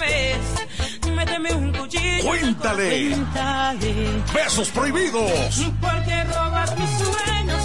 Méteme un cuchillo. Cuéntale. Cuéntale. Besos prohibidos. Porque robas.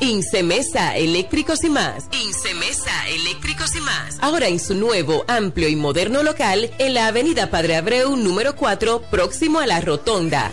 Incemesa Eléctricos y más. Incemesa Eléctricos y más. Ahora en su nuevo, amplio y moderno local en la Avenida Padre Abreu número 4, próximo a la Rotonda.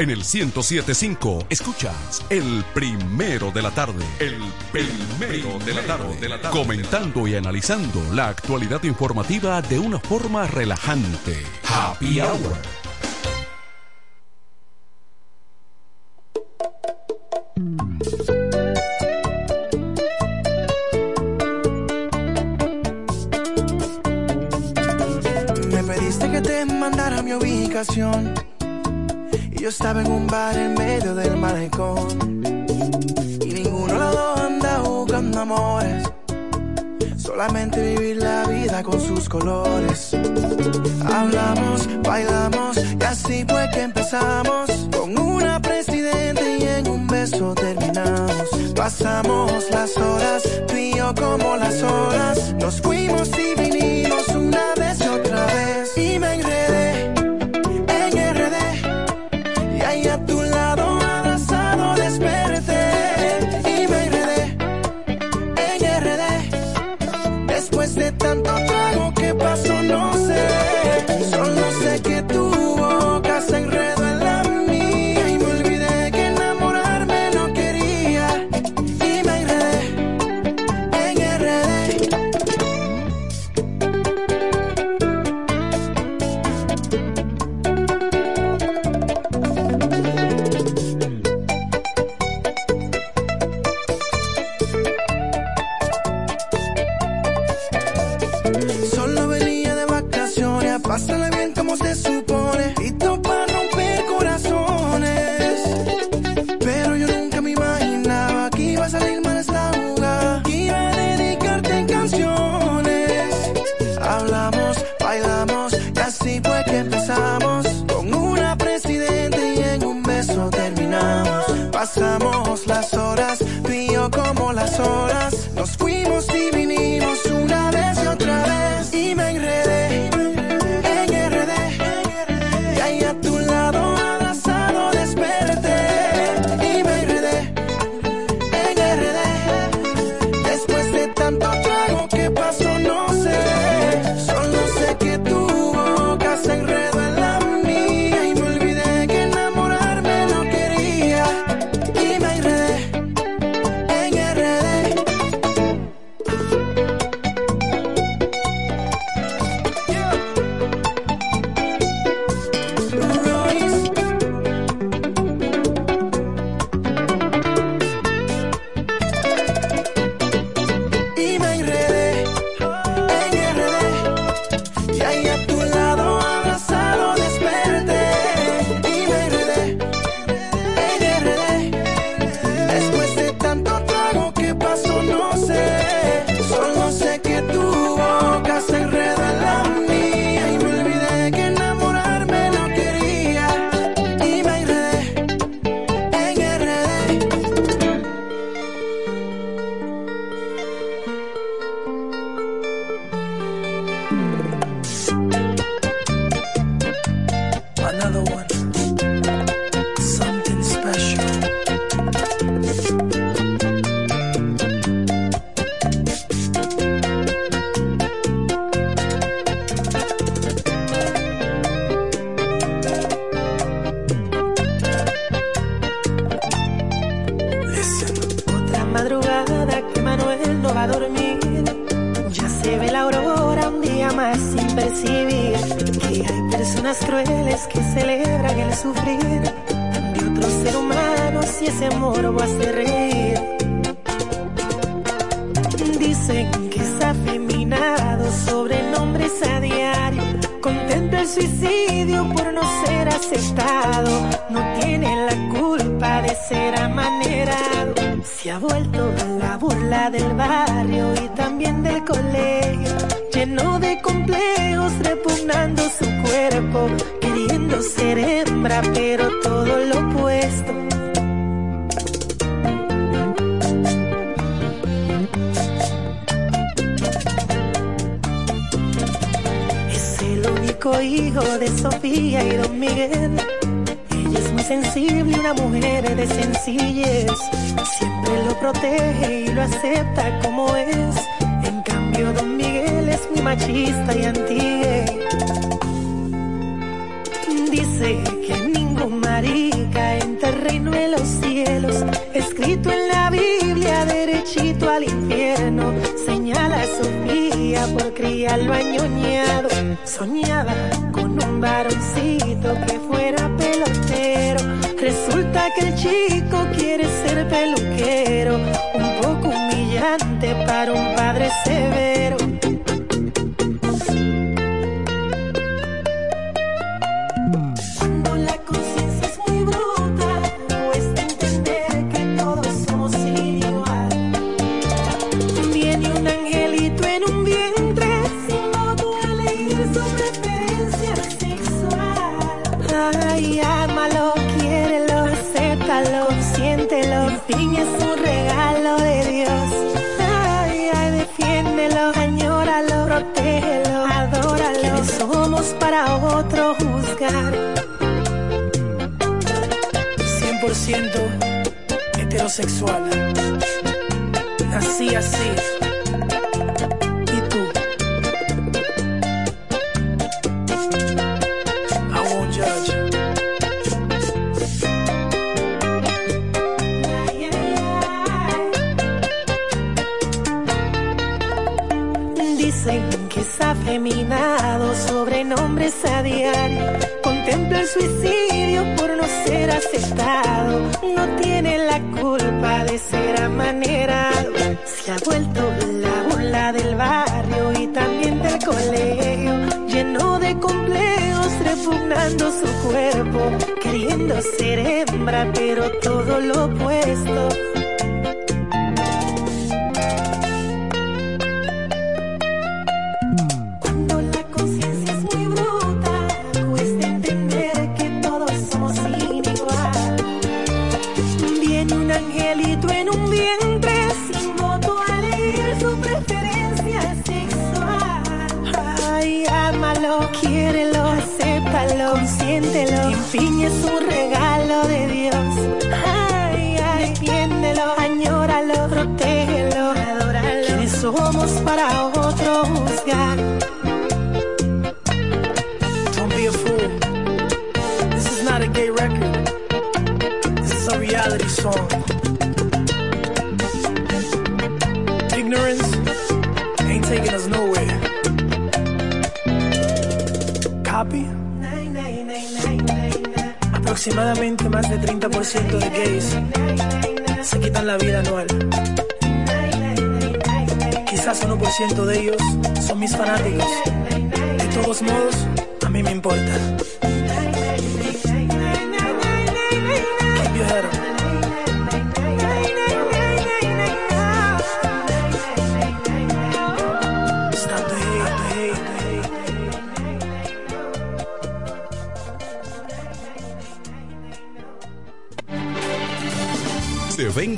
en el 1075. Escuchas el primero de la tarde. El primero de la tarde. Comentando y analizando la actualidad informativa de una forma relajante. Happy Hour. Me pediste que te mandara mi ubicación yo estaba en un bar en medio del malecón. Y ninguno de los dos anda buscando amores. Solamente vivir la vida con sus colores. Hablamos, bailamos y así fue que empezamos. Con una presidente y en un beso terminamos. Pasamos las horas, tú y yo como las horas. Nos fuimos y vinimos una vez y otra vez. Y me enredé. Cuando la conciencia es muy bruta, cuesta entender que todos somos igual. Viene un angelito en un vientre sin voto a elegir su preferencia sexual. Ay, ámalo, quiérelo, acéptalo, consiéntelo. Empiña es Aproximadamente más de 30% de gays se quitan la vida anual. Quizás 1% de ellos son mis fanáticos. De todos modos, a mí me importa.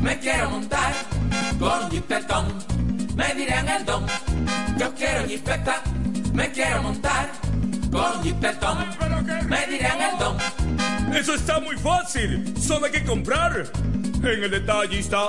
Me quiero montar con jipetón, me dirán el don. Yo quiero jipeta, me quiero montar con jipetón, me dirán el don. Eso está muy fácil. Solo hay que comprar. En el detallista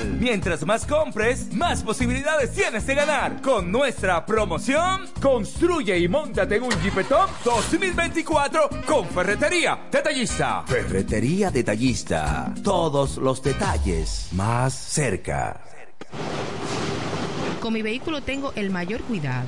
Mientras más compres, más posibilidades tienes de ganar. Con nuestra promoción, construye y montate en un Jeepetop 2024 con Ferretería Detallista. Ferretería Detallista. Todos los detalles más cerca. Con mi vehículo tengo el mayor cuidado.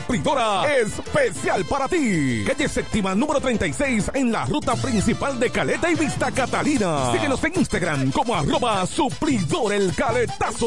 supridora especial para ti. Calle séptima número 36 en la ruta principal de Caleta y Vista Catalina. Síguenos en Instagram como arroba supridor el caletazo.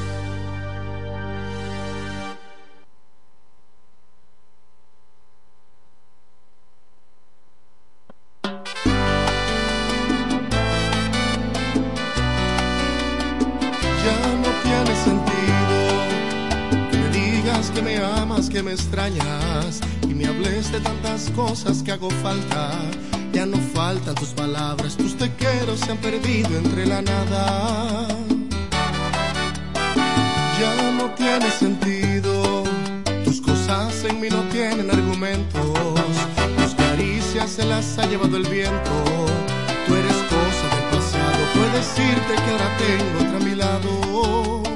y me hables de tantas cosas que hago falta. Ya no faltan tus palabras, tus te quiero se han perdido entre la nada. Ya no tiene sentido, tus cosas en mí no tienen argumentos. Tus caricias se las ha llevado el viento. Tú eres cosa del pasado, puedes decirte que ahora tengo otra a mi lado.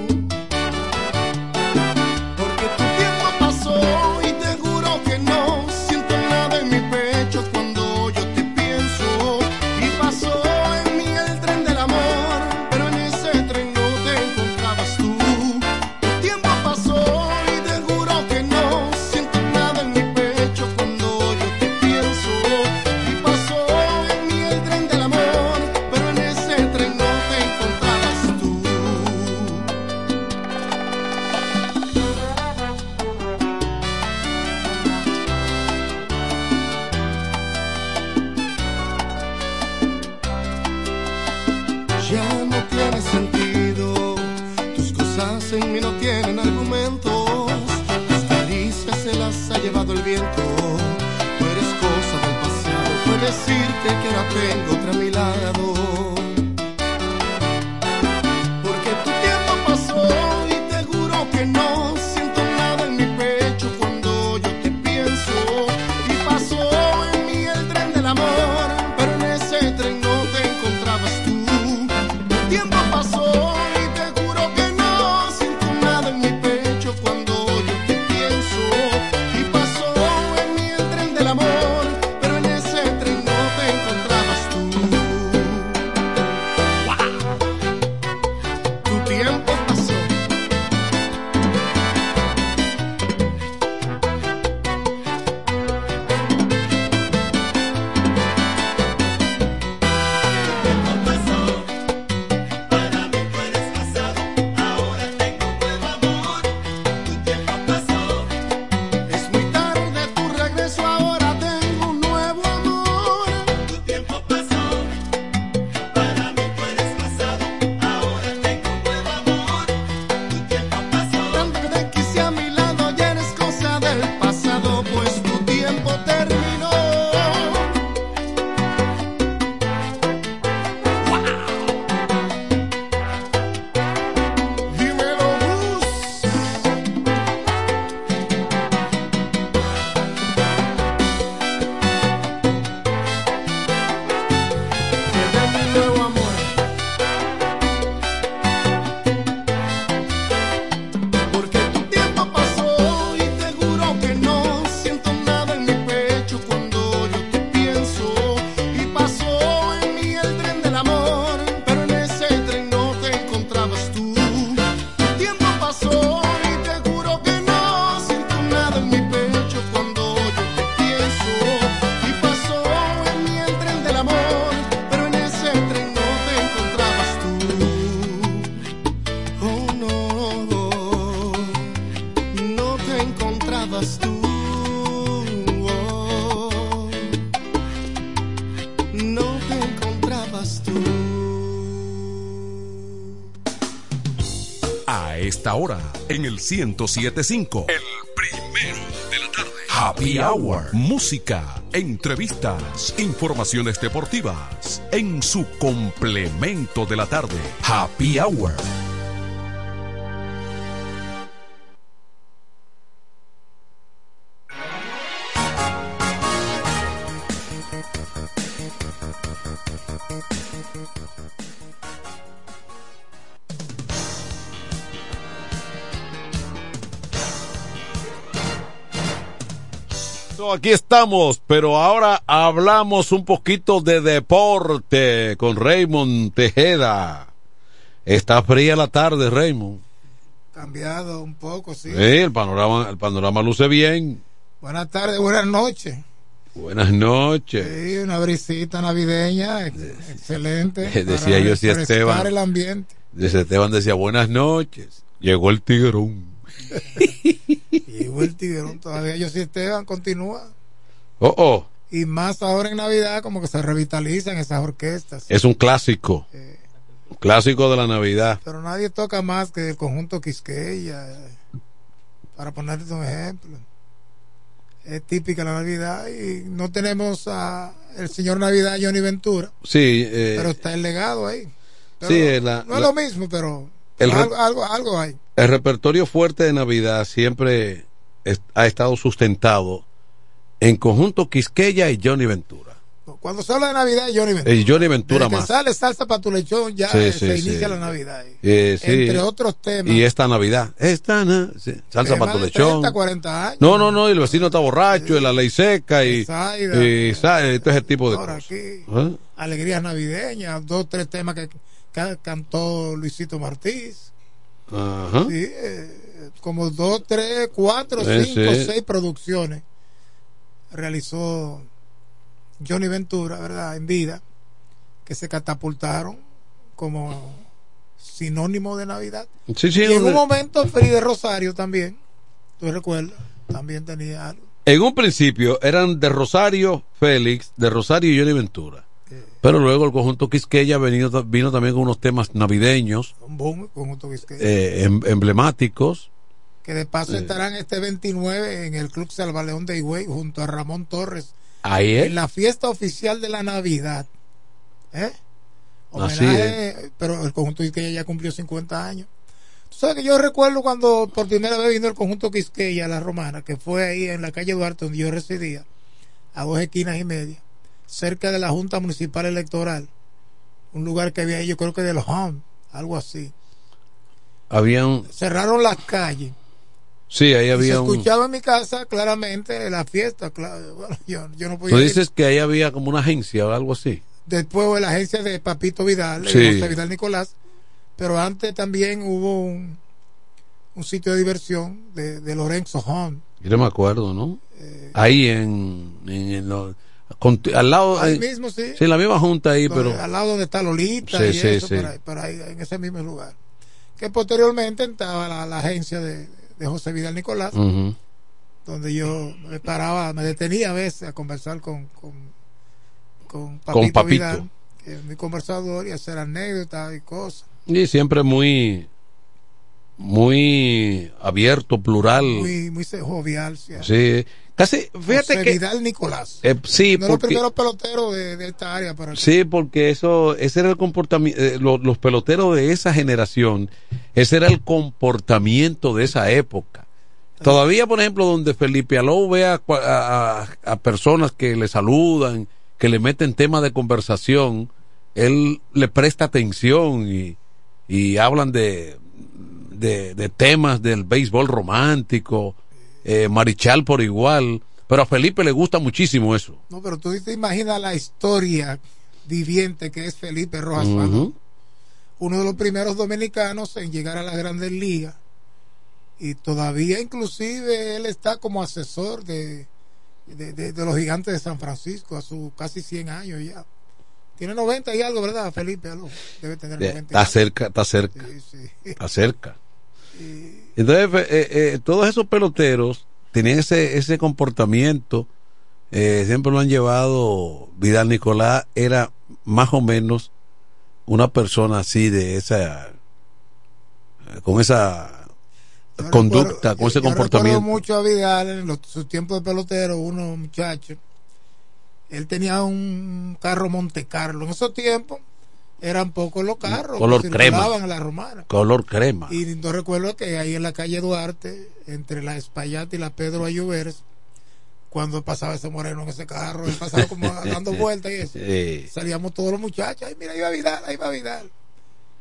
el 1075. El primero de la tarde. Happy Hour. Música, entrevistas, informaciones deportivas. En su complemento de la tarde. Happy Hour. Aquí estamos, pero ahora hablamos un poquito de deporte con Raymond Tejeda. Está fría la tarde, Raymond. Cambiado un poco, sí. Sí, el panorama, el panorama luce bien. Buenas tardes, buenas noches. Buenas noches. Sí, una brisita navideña, ex- excelente. Decía yo si Esteban. el ambiente. Esteban decía buenas noches. Llegó el tigrón. Llegó el tiguerón todavía. Yo sí, Esteban, continúa. Oh, oh, Y más ahora en Navidad, como que se revitalizan esas orquestas. es un clásico. Un clásico de la Navidad. Pero nadie toca más que el conjunto Quisqueya. eh, Para ponerte un ejemplo. Es típica la Navidad y no tenemos a el señor Navidad Johnny Ventura. Sí, eh, pero está el legado ahí. Pero sí, eh, la- no es la- lo mismo, pero El algo, algo, algo hay. El repertorio fuerte de Navidad siempre es- ha estado sustentado en conjunto Quisqueya y Johnny Ventura. Cuando se habla de Navidad, Johnny Ventura. Y Johnny Ventura Desde que más. sale salsa para tu lechón, ya Sí, eh, sí, se sí. inicia la Navidad. Eh. Entre otros temas. Y esta Navidad. Esta sí, salsa Temas para tu lechón. 30, 40 años. No, no, no, y el vecino está borracho, y la ley seca, y, y sa- todo ese tipo de Ahora cosas. aquí, ¿Ah? alegrías navideñas, dos, tres temas que, que cantó Luisito Martínez. Ajá. Sí, eh, como dos, tres, cuatro, Sí, cinco, sí. seis producciones realizó Johnny Ventura, ¿verdad? En vida, que se catapultaron como sinónimo de Navidad. Sí, sí, y en un momento Frida Rosario también, tú recuerdas, también tenía algo. En un principio eran de Rosario Félix, de Rosario y Johnny Ventura. Pero luego el conjunto Quisqueya venido, vino también con unos temas navideños Un boom, conjunto Quisqueya. eh, em- emblemáticos. que de paso eh. estarán este 29 en el Club Salvaleón de Higüey junto a Ramón Torres Ahí es. en la fiesta oficial de la Navidad. ¿Eh? Así Homenaje, pero el conjunto Quisqueya ya cumplió 50 años. Tú sabes que yo recuerdo cuando por primera vez vino el conjunto Quisqueya a la Romana, que fue ahí en la calle Duarte donde yo residía, a dos esquinas y media, cerca de la Junta Municipal Electoral, un lugar que había yo creo que del Home, algo así. Habían, Cerraron las calles. sí, ahí se había un. escuchaba en mi casa claramente la fiesta. claro, bueno, yo, yo no podía Tú ir. dices que ahí había como una agencia o algo así. Después de la agencia de Papito Vidal, Sí. de José Vidal Nicolás. Pero antes también hubo un, un sitio de diversión de, de Lorenzo Home. Yo no me acuerdo, ¿no? ahí en, en, en lo- con- al lado. Ahí mismo, sí. Sí, la misma junta ahí, pero. al lado donde está Lolita Sí, y sí, eso, sí. por ahí, por ahí, en ese mismo lugar. Que posteriormente estaba la, la agencia de, de José Vidal Nicolás, donde yo me paraba, me detenía a veces a conversar con, con, con Papito, Con Papito. Vidal, que es mi conversador, y hacer anécdotas y cosas. Y siempre muy. Muy abierto, plural. Muy, muy jovial. sí. Sí. Casi, fíjate José que. Vidal Nicolás. eh, sí, Uno de los porque. primeros peloteros de, de esta área para Sí, porque eso, ese era el comportamiento, los, peloteros de esa generación, ese era el comportamiento de esa época. Todavía, por ejemplo, donde Felipe Alou ve a, a- a- a personas que le saludan, que le meten temas de conversación, él le presta atención y, y hablan de, de, de temas del béisbol romántico, eh, Marichal por igual, pero a Felipe le gusta muchísimo eso. No, pero tú te imaginas la historia viviente que es Felipe Rojas uno de los primeros dominicanos en llegar a las grandes ligas y todavía inclusive él está como asesor de, de, de- de los gigantes de San Francisco a sus casi 100 años ya. Tiene 90 y algo, ¿verdad, Felipe? Debe tener Eh, 90 y Está cerca, está cerca. Sí, sí. Está cerca. Entonces, eh, eh, todos esos peloteros tenían ese, ese comportamiento, eh, siempre lo han llevado. Vidal Nicolás era más o menos una persona así de esa, con esa conducta, con ese Yo recuerdo comportamiento. mucho a Vidal en los, sus tiempos de pelotero, unos muchachos Él tenía un carro Monte Carlo. En esos tiempos eran pocos los carros Color que crema. en la romana. Color crema. Y no recuerdo que ahí en la calle Duarte, entre la Espaillata y la Pedro Ayuberes, cuando pasaba ese moreno en ese carro, él pasaba como dando vueltas y eso. Sí. Salíamos todos los muchachos, ay mira, ahí va Vidal, ahí va Vidal.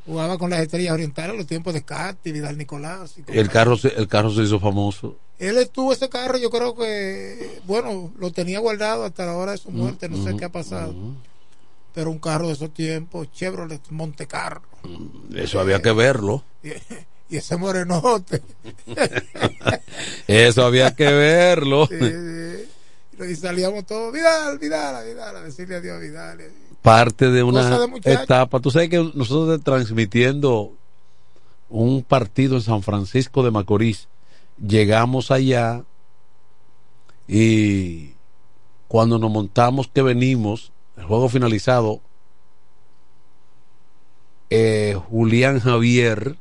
Jugaba con las estrellas orientales en los tiempos de Cati, Vidal Nicolás. y El carro, se, el carro se hizo famoso. él estuvo ese carro, yo creo que, bueno, lo tenía guardado hasta la hora de su muerte, no sé qué ha pasado. Pero un carro de esos tiempos, Chevrolet Monte Carlo. Eso había que verlo. Y, ese morenote. Eso había que verlo. Eh, y salíamos todos, Vidal, Vidal, Vidal, a decirle adiós a Vidal. Parte de una de etapa. Tú sabes que nosotros transmitiendo un partido en San Francisco de Macorís, llegamos allá y cuando nos montamos que venimos, el juego finalizado, eh, Julián Javier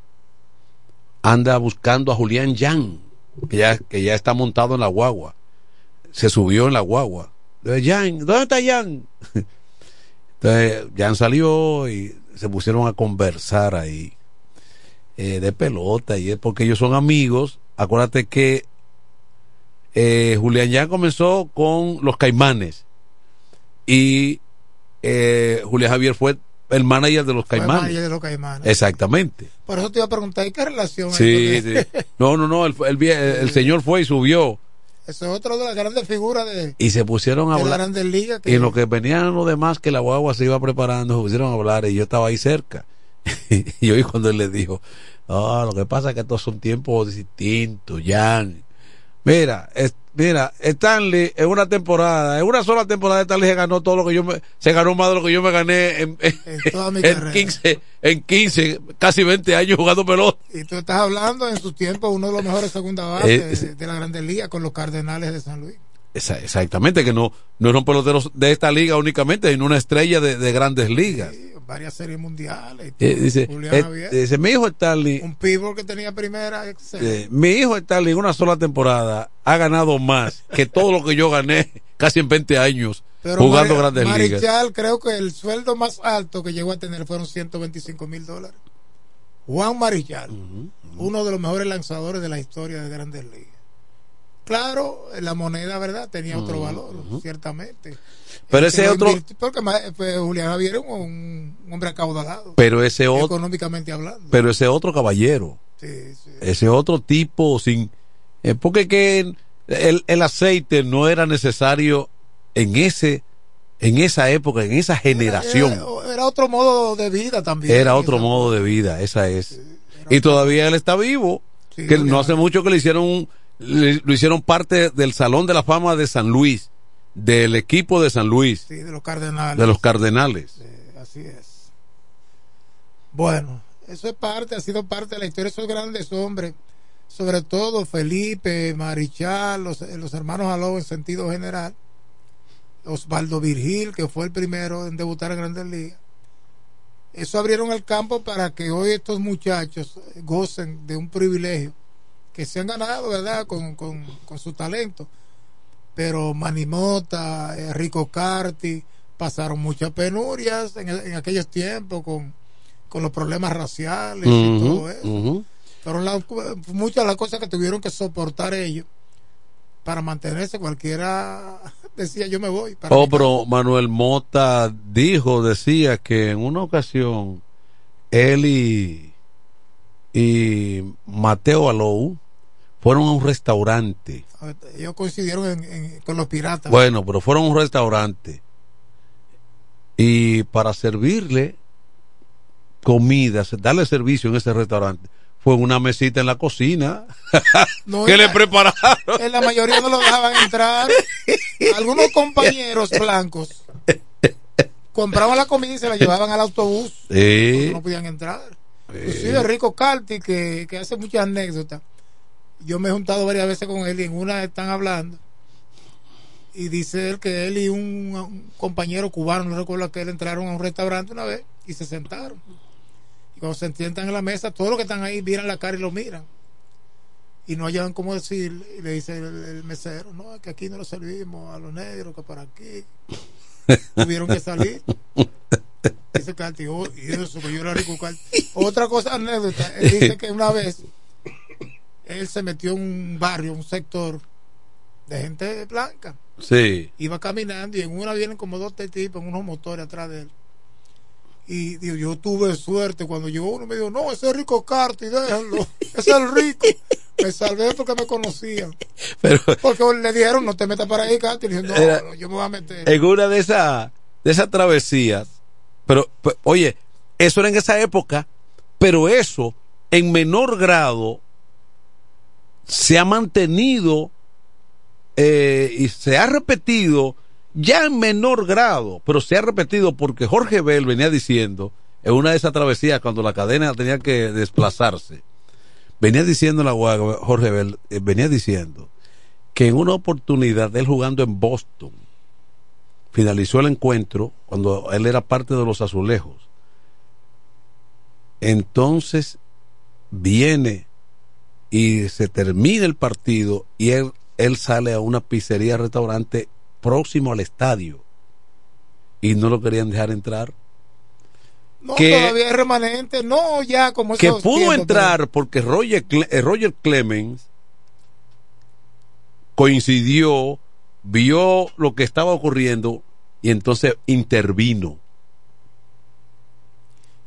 anda buscando a Julián Yan, que ya, que ya está montado en la guagua. Se subió en la guagua. Yan, ¿dónde está Yan? Entonces, Jan salió y se pusieron a conversar ahí eh, de pelota y es porque ellos son amigos. Acuérdate que eh, Julián Jan comenzó con los Caimanes y eh, Julián Javier fue el manager de los Caimanes. manager de los Caimanes. Exactamente. Por eso te iba a preguntar, ¿y qué relación Sí, sí. No, no, no. El, el el señor fue y subió Eso es otro de las grandes figuras de, y se pusieron a la hablar. Grandes Ligas. Y en lo que venían los demás, que la guagua se iba preparando, se pusieron a hablar y yo estaba ahí cerca. y hoy cuando él le dijo, no, lo que pasa es que estos son tiempos distintos, Jan. Mira, es- mira, Stanley en una temporada, en una sola temporada Stanley se ganó todo lo que yo me, se ganó más de lo que yo me gané en, en, toda mi en carrera. 15, en 15, casi 20 años jugando pelota. Y tú estás hablando en su tiempo uno de los mejores segunda base Eh, de, de la Grandes Ligas con los Cardenales de San Luis. Esa- exactamente, que no, no era un pelotero de esta liga únicamente, sino una estrella de, de grandes ligas. Varias series mundiales. Eh, dice, eh, dice, mi hijo Stanley, un pívot que tenía primera. excelente. eh, mi hijo Stanley en una sola temporada ha ganado más que todo lo que yo gané casi en 20 años jugando Mari- grandes ligas. Marichal, creo que el sueldo más alto que llegó a tener fueron 125 mil dólares. Juan Marichal, uno de los mejores lanzadores de la historia de Grandes Ligas. Claro, la moneda, ¿verdad? Tenía otro valor, ciertamente. Pero ese otro- invirtió- Porque fue Julián Javier un, un hombre acaudalado. Pero ese otro, Económicamente hablando. pero ese otro caballero, Sí, sí. ese otro tipo sin, eh, porque que el, el aceite no era necesario en ese, en esa época, en esa generación. Era, era otro modo de vida también. Era otro modo de vida, esa es. Y todavía él está vivo. Que no hace mucho que le hicieron un- le- lo hicieron parte del Salón de la Fama de San Luis, del equipo de San Luis, Sí, de los Cardenales. de los Cardenales. Así es. Bueno, eso es parte, ha sido parte de la historia de esos grandes hombres, sobre todo Felipe, Marichal, los, eh, los hermanos Aló en sentido general, Osvaldo Virgil, que fue el primero en debutar en Grandes Ligas. Eso abrieron el campo para que hoy estos muchachos gocen de un privilegio que se han ganado, ¿verdad?, con, con, con su talento. Pero Manimota, eh, Rico Carti, pasaron muchas penurias en, en aquellos tiempos con, con los problemas raciales y Ujú, todo eso. la- muchas de las cosas que tuvieron que soportar ellos para mantenerse. Cualquiera decía yo me voy. Para Oh, pero Manuel Mota dijo, decía que en una ocasión él y, y Mateo Alou fueron a un restaurante. Ellos coincidieron en- en- con los piratas. Bueno, pero fueron a un restaurante y para servirle comida, darle servicio en ese restaurante, fue una mesita en la cocina No, que le prepararon. En la mayoría no lo dejaban entrar. Algunos compañeros blancos compraban la comida y se la llevaban al autobús. Sí. no podían entrar. Inclusive Rico Carti, que, que hace muchas anécdotas. Yo me he juntado varias veces con él y en una están hablando. Y dice él que él y un, un compañero cubano, no recuerdo que él, entraron a un restaurante una vez y se sentaron. Y cuando se sientan en la mesa, todos los que están ahí miran la cara y lo miran. Y no hallaban cómo decir, y le dice el, el mesero, no, que aquí no lo servimos a los negros, que por aquí. tuvieron que salir. Dice Carti, oh, y eso, que yo era rico Carti. Otra cosa, anécdota, él dice que una vez él se metió en un barrio, un sector de gente blanca. Sí. Iba caminando y en una vienen como dos tipos en unos motores atrás de él. Y digo, yo tuve suerte cuando llegó uno me dijo, no, ese es Rico Carti, déjenlo, ese es el rico. Me salvé porque me conocían. Pero Porque le dijeron, no te metas para ahí, Carti. Le dije, no, Era- no, yo me voy a meter. en una de esas de esas travesías, pero, pues, oye, eso era en esa época, pero eso en menor grado se ha mantenido eh, y se ha repetido ya en menor grado, pero se ha repetido porque Jorge Bell venía diciendo en una de esas travesías cuando la cadena tenía que desplazarse, venía diciendo la Jorge Bell, eh, venía diciendo que en una oportunidad él jugando en Boston finalizó el encuentro cuando él era parte de los azulejos. Entonces viene y se termina el partido y él, él sale a una pizzería, restaurante próximo al estadio y no lo querían dejar entrar. No, que- todavía es remanente. No, ya como Que pudo tiempos, entrar porque Roger, eh, Roger Clemens coincidió, vio lo que estaba ocurriendo y entonces intervino.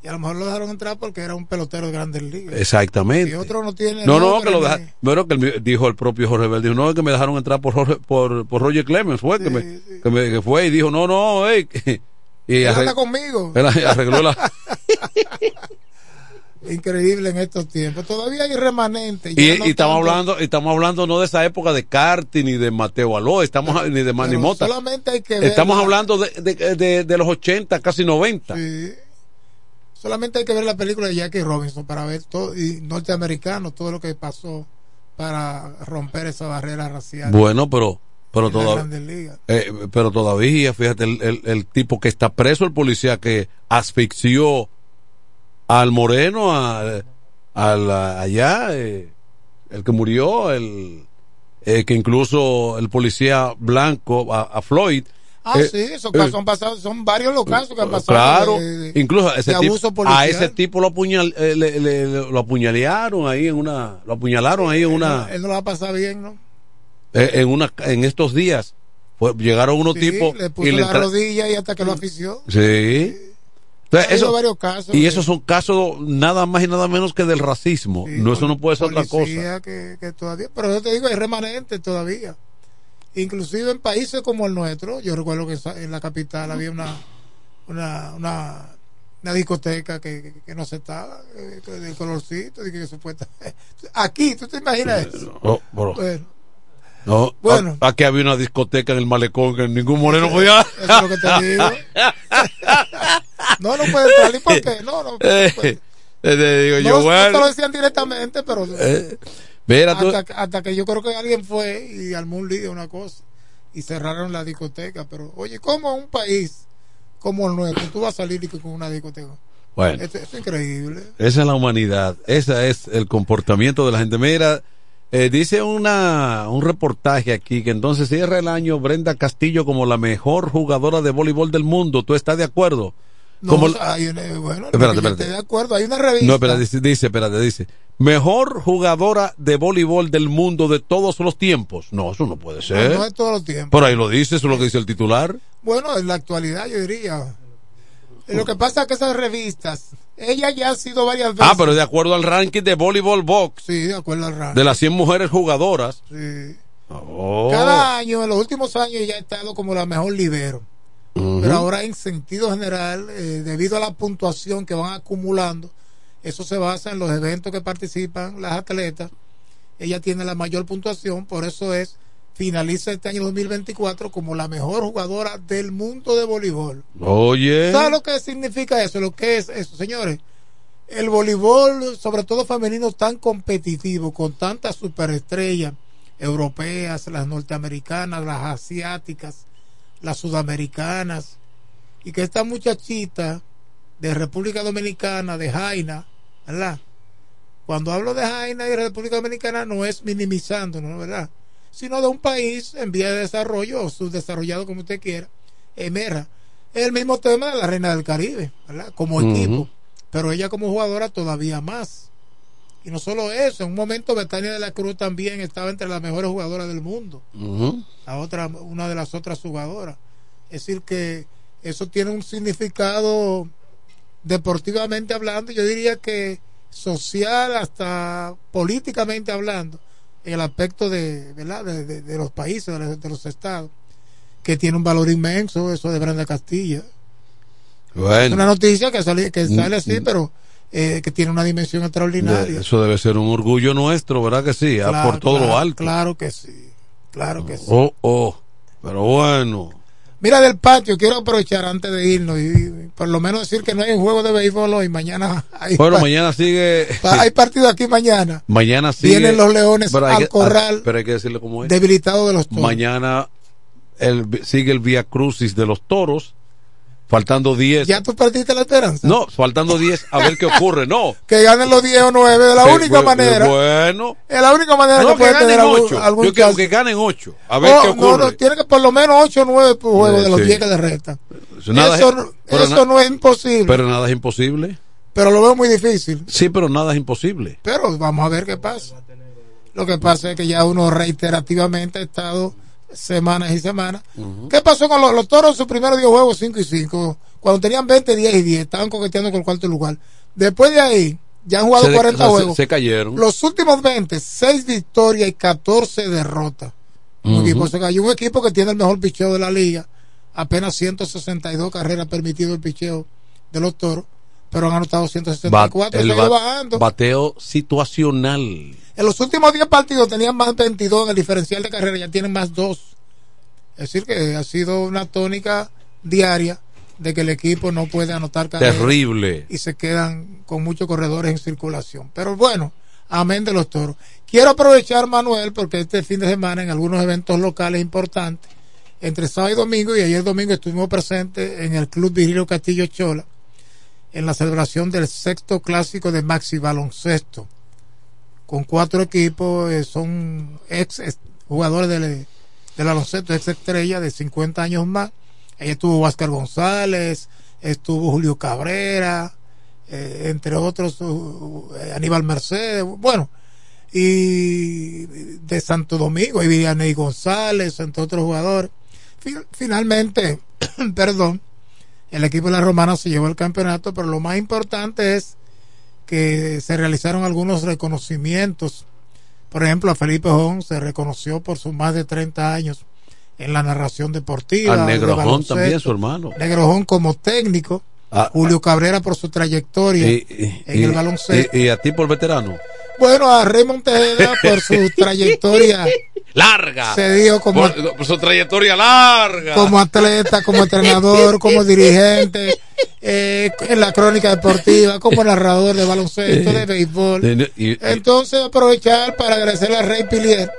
Y a lo mejor lo dejaron entrar porque era un pelotero de grandes ligas. Exactamente. Y otro no tiene. No, no, que lo ni- deja- bueno, que el dijo el propio Jorge Bell, dijo, no, es que me dejaron entrar por, Jorge- por, por Roger Clemens, fue que, me, que, me- que fue y dijo, no, no, ey, y Él arreg- anda conmigo. arregló la... Increíble en estos tiempos. Todavía hay remanente. Y, ya no y estamos hablando, estamos hablando no de esa época de Carti ni de Mateo Aló, estamos ni de Manny pero Mota. Solamente hay que ver. Estamos la- hablando de, de, de- de los 80, casi 90. Sí. Solamente hay que ver la película de Jackie Robinson para ver todo, y norteamericano, todo lo que pasó para romper esa barrera racial. Bueno, pero pero toda- eh, pero todavía, fíjate, el, el- el tipo que está preso, el policía que asfixió al moreno, a- al allá, eh, el que murió, el eh, que incluso el policía blanco, a, a Floyd. Ah, eh, sí, esos eh, casos han pasado, son varios los casos que han pasado. Claro, de- de- incluso a ese, de tipo, abuso a policial. ese tipo lo, apuñal, eh, le- le- le- lo apuñalearon ahí en una, lo apuñalaron ahí en una, Él no lo va a pasar bien, ¿no? en una, en estos días. Llegaron unos Sí, tipos le puso y le la entra- rodilla y hasta que lo afició. Sí. Entonces, eso- varios casos y esos son casos nada más y nada menos que del racismo. no, eso no puede ser otra cosa. que, que todavía, pero yo te digo, hay remanentes todavía. Inclusive en países como el nuestro, yo recuerdo que en la capital había una una, una, una discoteca que, que, que no aceptaba eh, que del colorcito, de que supuesta. Aquí, ¿tú te imaginas eso? Oh, bro. Bueno, No, Bueno. aquí había una discoteca en el malecón que ningún moreno podía. eso es lo que te digo. no, no puede entrar, ¿y por qué? No, no. Eh, eh, te digo no, yo, no te bueno. lo decían directamente, pero eh, mira tú. hasta, hasta que yo creo que alguien fue y armó un lío, una cosa, y cerraron la discoteca. Pero, oye, ¿cómo un país como el nuestro tú vas a salir con una discoteca? Bueno. Esto, esto es increíble. Esa es la humanidad, ese es el comportamiento de la gente. Mira, eh, dice una un reportaje aquí que entonces cierra el año Brenda Castillo como la mejor jugadora de voleibol del mundo. ¿Tú estás de acuerdo? No, Como o sea, hay una- bueno, Espérate, espérate. de acuerdo. Hay una revista. No, espérate, dice, dice, espérate, dice, mejor jugadora de voleibol del mundo de todos los tiempos. No, eso no puede ser. No, no es todos los tiempos. Por ahí lo dice, eso es lo que dice el titular. Bueno, en la actualidad yo diría. Lo que pasa es que esas revistas, ella ya ha sido varias veces. Ah, pero de acuerdo al ranking de voleibol box Sí, de acuerdo al ranking. de las 100 mujeres jugadoras. Sí. Oh. Cada año, en los últimos años, ella ha estado como la mejor libero. Pero ahora, en sentido general, eh, debido a la puntuación que van acumulando, eso se basa en los eventos que participan las atletas. Ella tiene la mayor puntuación, por eso es, finaliza este año 2024 como la mejor jugadora del mundo de voleibol. Oye. ¿Sabes lo que significa eso? Lo que es eso, señores. El voleibol, sobre todo femenino, tan competitivo, con tantas superestrellas europeas, las norteamericanas, las asiáticas, las sudamericanas, y que esta muchachita de República Dominicana, de Jaina, ¿verdad? Cuando hablo de Jaina y de República Dominicana no es minimizando, ¿no? ¿verdad? Sino de un país en vía de desarrollo o subdesarrollado, como usted quiera, Emera. Es el mismo tema de la Reina del Caribe, ¿verdad? Como equipo. Pero ella como jugadora todavía más. Y no solo eso, en un momento Betania de la Cruz también estaba entre las mejores jugadoras del mundo. La otra, una de las otras jugadoras. Es decir, que eso tiene un significado deportivamente hablando, yo diría que social hasta políticamente hablando, en el aspecto de, ¿verdad? de, de- de los países, de los, de los estados, que tiene un valor inmenso, eso de Brenda Castilla. Es una Bueno, noticia que sale, que sale así, Mm, pero eh, que tiene una dimensión extraordinaria. eso debe ser un orgullo nuestro, ¿verdad que sí? Ah, por todo lo alto. Claro que sí, claro que sí. Oh, oh. Pero bueno. Mira del patio, quiero aprovechar antes de irnos y, y por lo menos decir que no hay un juego de béisbol hoy, mañana hay, Bueno, mañana sigue. hay partido aquí mañana. Mañana sigue. Vienen los leones al que- corral. ah, Pero hay que decirle cómo es. Debilitado de los toros. Mañana el, sigue el Via Crucis de los toros. Faltando 10. ¿Ya tú perdiste la esperanza? No, faltando 10 a ver qué ocurre. No. Que ganen los 10 o 9, de la Sí, única manera. Bueno. Es la única manera No, que que puede tener 8. algún Yo chance. que ganen 8. A ver Oh, qué no, ocurre. no, tiene que por lo menos 8 o 9 juegos Eh, de los sí. 10 que le restan. Eso nada eso es- no- pero eso na- no es imposible, pero, Pero nada es imposible. lo veo muy difícil. Sí, pero nada es imposible. Pero vamos a ver qué pasa. Lo que pasa es que ya uno reiterativamente ha estado semanas y semanas. ¿Qué pasó con los, los toros en sus primeros 10 juegos 5 y 5? Cuando tenían 20, 10 y 10, estaban coqueteando con el cuarto lugar. Después de ahí, ya han jugado Se de- 40 o sea, se- juegos. se cayeron. Los últimos 20, 6 victorias y 14 derrotas. Un Ujú. equipo se cayó. Un equipo que tiene el mejor picheo de la liga. Apenas 162 carreras permitido el picheo de los toros. Pero han anotado Ba- 164. el se ha ido ba- bajando. bateo situacional. En los últimos 10 partidos tenían más 22 en el diferencial de carrera, ya tienen más 2. Es decir, que ha sido una tónica diaria de que el equipo no puede anotar carreras. Terrible. Y se quedan con muchos corredores en circulación. Pero bueno, amén de los toros. Quiero aprovechar, Manuel, porque este fin de semana en algunos eventos locales importantes, entre sábado y domingo, y ayer domingo estuvimos presentes en el Club Virgilio Castillo Chola, en la celebración del sexto clásico de Maxi Baloncesto con cuatro equipos, eh, son ex, jugadores del, del baloncesto, ex estrella de 50 años más. Ahí estuvo Oscar González, estuvo Julio Cabrera, eh, entre otros, uh, eh, Aníbal Mercedes, bueno, y de Santo Domingo, y Vivianey González, entre otros jugadores. Fin- finalmente, perdón, el equipo de la Romana se llevó el campeonato, pero lo más importante es que se realizaron algunos reconocimientos. Por ejemplo, a Felipe Jón se reconoció por sus más de 30 años en la narración deportiva. Al de Negro Jón baloncesto. también, su hermano. Negro Jón como técnico. Ah, Julio Cabrera por su trayectoria Y, y- en el baloncesto. y- y a ti por veterano. Bueno, a Raymond Tejeda por su trayectoria Larga. se dio como, Por, por su trayectoria larga. como atleta, como entrenador, como dirigente, eh, en la crónica deportiva, como narrador de baloncesto, de béisbol. Entonces aprovechar para agradecerle a Rey Pilier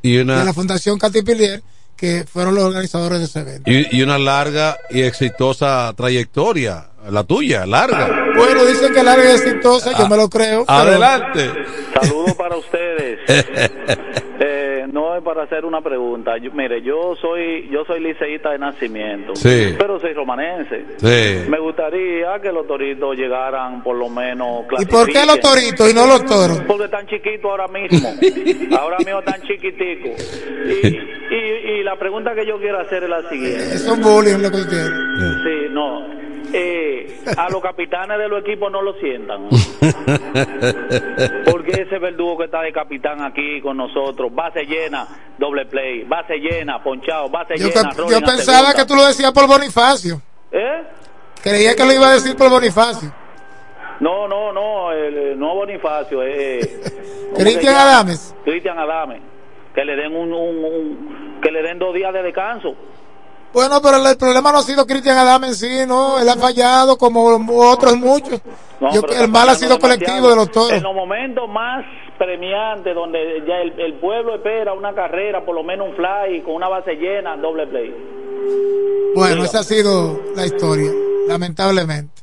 y- una, la Fundación Katy Pilier que fueron los organizadores de ese evento. y, y una larga y exitosa trayectoria. La tuya, larga. Bueno, dicen que larga y exitosa, yo me lo creo. pero- Adelante. Saludos para ustedes. No es para hacer una pregunta. Yo- mire, yo soy yo soy liceísta de nacimiento, Sí. pero soy romanense. Sí. Me gustaría que los toritos llegaran por lo menos. ¿Y por qué los toritos y no los toros? Porque están chiquitos ahora mismo. ahora mismo están chiquiticos. Y, y, y la pregunta que yo quiero hacer es la siguiente. Es un bullying lo que usted Sí, no. Eh, a los capitanes de los equipos no lo sientan. Porque ese verdugo que está de capitán aquí con nosotros, base llena, doble play, base llena, ponchado, base Yo, llena. yo pensaba segunda. que tú lo decías por Bonifacio. ¿Eh? Creía que lo iba a decir por Bonifacio. No, no, no, el, eh, no Bonifacio, eh, ¿cómo se Cristian? Adames. Cristian Adame. Que le den un, un- un- que le den dos días de descanso. Bueno, pero el, el problema no ha sido Cristian Adame en sí, ¿no? Él ha fallado como otros muchos. No, Yo- pero el mal ha sido colectivo de los toros. En los momentos más premiantes, donde ya el, el pueblo espera una carrera, por lo menos un fly, con una base llena, doble play. Bueno, esa ha sido la historia, lamentablemente.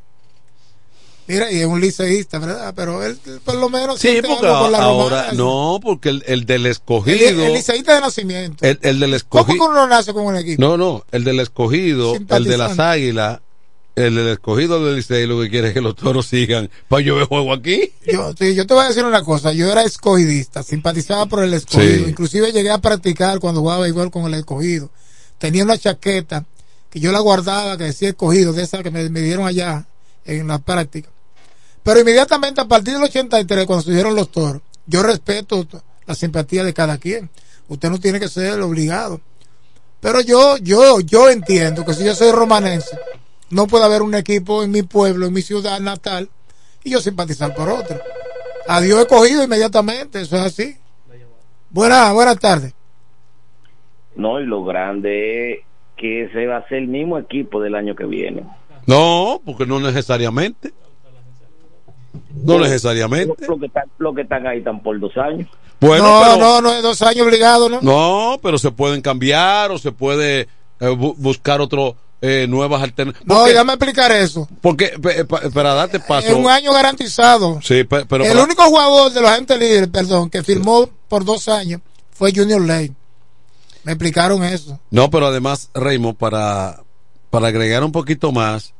Mira, y es un liceísta, ¿verdad? Pero él por lo menos Sí, porque algo con la ahora, romana. no, porque el, el del El, escogido, el liceísta de nacimiento. el, el del ¿Cómo que escogido, uno nace con un equipo? no, no, el del escogido, el de las águilas, el del escogido del Licey lo que quiere es que los toros sigan. Para yo juego aquí. Yo, sí, yo te voy a decir una cosa, yo era escogidista, simpatizaba por el escogido, Sí. inclusive llegué a practicar cuando jugaba igual con el escogido. Tenía una chaqueta que yo la guardaba que decía escogido, de esa que me, me dieron allá en la práctica. Pero inmediatamente a partir del 83, cuando surgieron los toros, yo respeto la simpatía de cada quien. Usted no tiene que ser obligado. Pero yo, yo, yo entiendo que si yo soy romanense, no puede haber un equipo en mi pueblo, en mi ciudad natal, y yo simpatizar por otro. Adiós escogido inmediatamente, eso es así. Buenas, buenas tardes. No, y lo grande es que ese va a ser el mismo equipo del año que viene. No, porque no necesariamente. No necesariamente. Lo que están, lo que están ahí están por dos años. Bueno, no, pero- no, no es dos años obligado, ¿no? No, pero se pueden cambiar o se puede eh, bu- buscar otro eh, nuevas alternativas. No, déjame explicar eso. Porque para darte paso. Es un año garantizado. Sí, pe- pero el para- único jugador de los agentes libres, perdón, que firmó por dos años fue Junior Lane. Me explicaron eso. No, pero además, Raymond, para, para agregar un poquito más,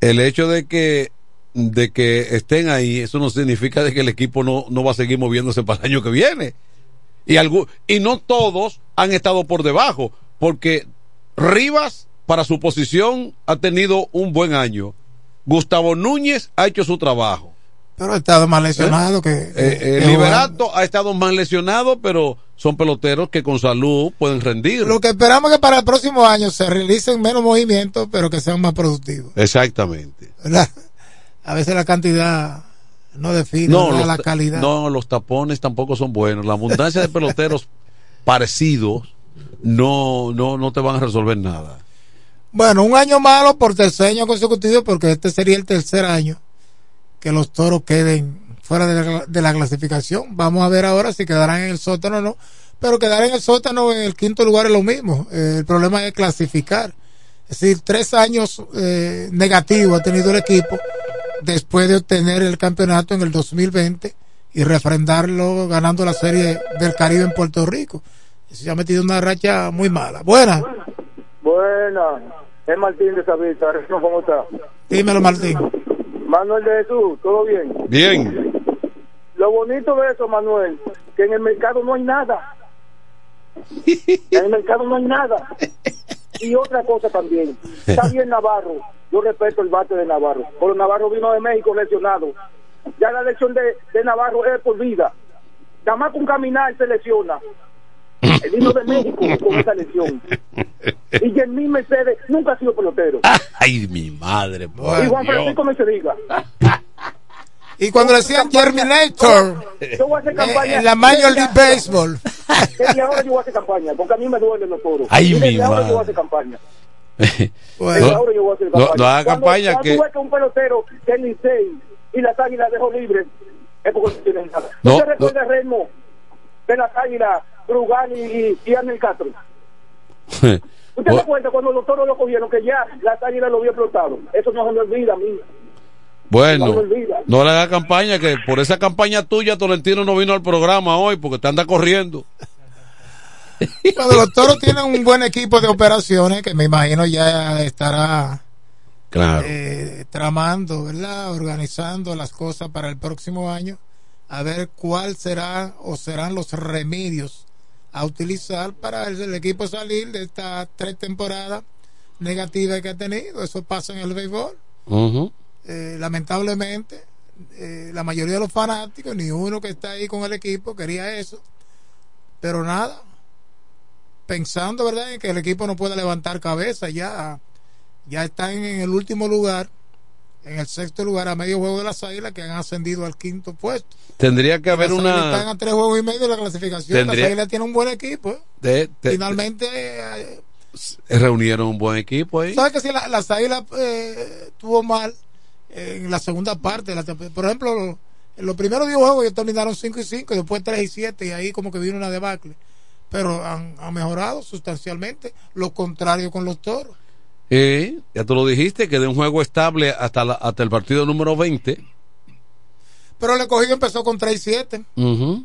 el hecho de que de que estén ahí, eso no significa de que el equipo no, no va a seguir moviéndose para el año que viene. Y, algu- y no todos han estado por debajo, porque Rivas, para su posición, ha tenido un buen año. Gustavo Núñez ha hecho su trabajo. Pero ha estado más lesionado que. Eh, eh, que Liberato ha estado más lesionado, pero son peloteros que con salud pueden rendir. Lo que esperamos es que para el próximo año se realicen menos movimientos, pero que sean más productivos. Exactamente. ¿verdad? A veces la cantidad no define No, la calidad. no, los tapones tampoco son buenos. La abundancia de peloteros parecidos no, no, no te van a resolver nada. Bueno, un año malo por tercer año consecutivo, porque este sería el tercer año que los toros queden fuera de la, de la clasificación. Vamos a ver ahora si quedarán en el sótano o no. Pero quedar en el sótano en el quinto lugar es lo mismo. Eh, el problema es clasificar. Es decir, tres años eh, negativos ha tenido el equipo después de obtener el campeonato en el 2020 y refrendarlo ganando la serie del Caribe en Puerto Rico. Se ha metido una racha muy mala. Buena. Buena, es Martín de Sabita, ¿cómo está? Dímelo, Martín. Manuel de Jesús, ¿todo bien? Bien. Lo bonito de eso, Manuel, que en el mercado no hay nada. En el mercado no hay nada. Y otra cosa también, está bien Navarro, yo respeto el bate de Navarro, pero Navarro vino de México lesionado. Ya la lesión de, de Navarro es por vida. Nada más con caminar se lesiona. Él vino de México con esa lesión. Y Jermín Mercedes nunca ha sido pelotero. Ay, mi madre. por y Juan Dios. Francisco no se diga. Y cuando le decían Germinator Yo voy a hacer campaña. en la Major League Baseball. Desde ahora yo voy a hacer campaña, porque a mí me duelen los toros. Ay, Y mi ahora yo voy a madre. hacer campaña. No, Desde ahora yo voy a hacer no, campaña. no haga Cuando- campaña cuando que. ves que un pelotero que el Licey y las águilas dejó libre, es porque no tienen nada. No, ¿Usted recuerda a Remo de las águilas, Brugal y, y, Arnel Castro? ¿Usted se cuenta cuando los toros lo cogieron que ya las águilas lo había explotado? Eso no se me olvida a mí. Bueno, No no le haga campaña, que por esa campaña tuya Tolentino no vino al programa hoy porque te anda corriendo. Cuando los toros tienen un buen equipo de operaciones, que me imagino ya estará Claro. eh, tramando, ¿verdad? Organizando las cosas para el próximo año, a ver cuál será o serán los remedios a utilizar para el, el equipo salir de estas tres temporadas negativas que ha tenido. Eso pasa en el béisbol. Eh, lamentablemente, eh, la mayoría de los fanáticos, ni uno que está ahí con el equipo quería eso. Pero nada, pensando, ¿verdad?, en que el equipo no puede levantar cabeza, ya, ya están en el último lugar, en el sexto lugar, a medio juego de las águilas, que han ascendido al quinto puesto. Tendría que haber Las águilas están una. a tres juegos y medio de la clasificación. Tendría- Las águilas tienen un buen equipo. ¿eh? de- de- Finalmente, eh, de- reunieron un buen equipo ahí. ¿Sabes que si la- las águilas eh, tuvo mal en la segunda parte la? Por ejemplo, en los primeros 10 juegos ellos terminaron 5 y 5 y después 3 y 7 y ahí como que vino una debacle. Pero han, han mejorado sustancialmente, lo contrario con los toros. Eh, ya tú lo dijiste, que de un juego estable hasta, la- hasta el partido número 20. Pero el escogido empezó con 3 y 7. Ujú.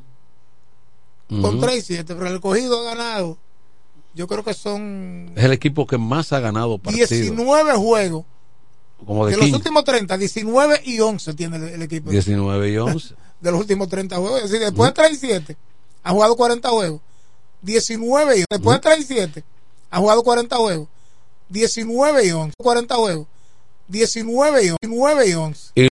Con Ujú. 3 y 7. Pero el escogido ha ganado. Yo creo que son Es el equipo que más ha ganado partidos. 19 juegos. Como de De los 15. últimos 30, 19 y 11 tiene el, el equipo. 19 y 11. De los últimos 30 juegos. Es decir, después de 3 y 7, ha jugado 40 juegos. 19 y Después de 3 y 7, ha jugado 40 juegos. 19 y 11. 40 juegos. 19 y 11. 19 y 11. Y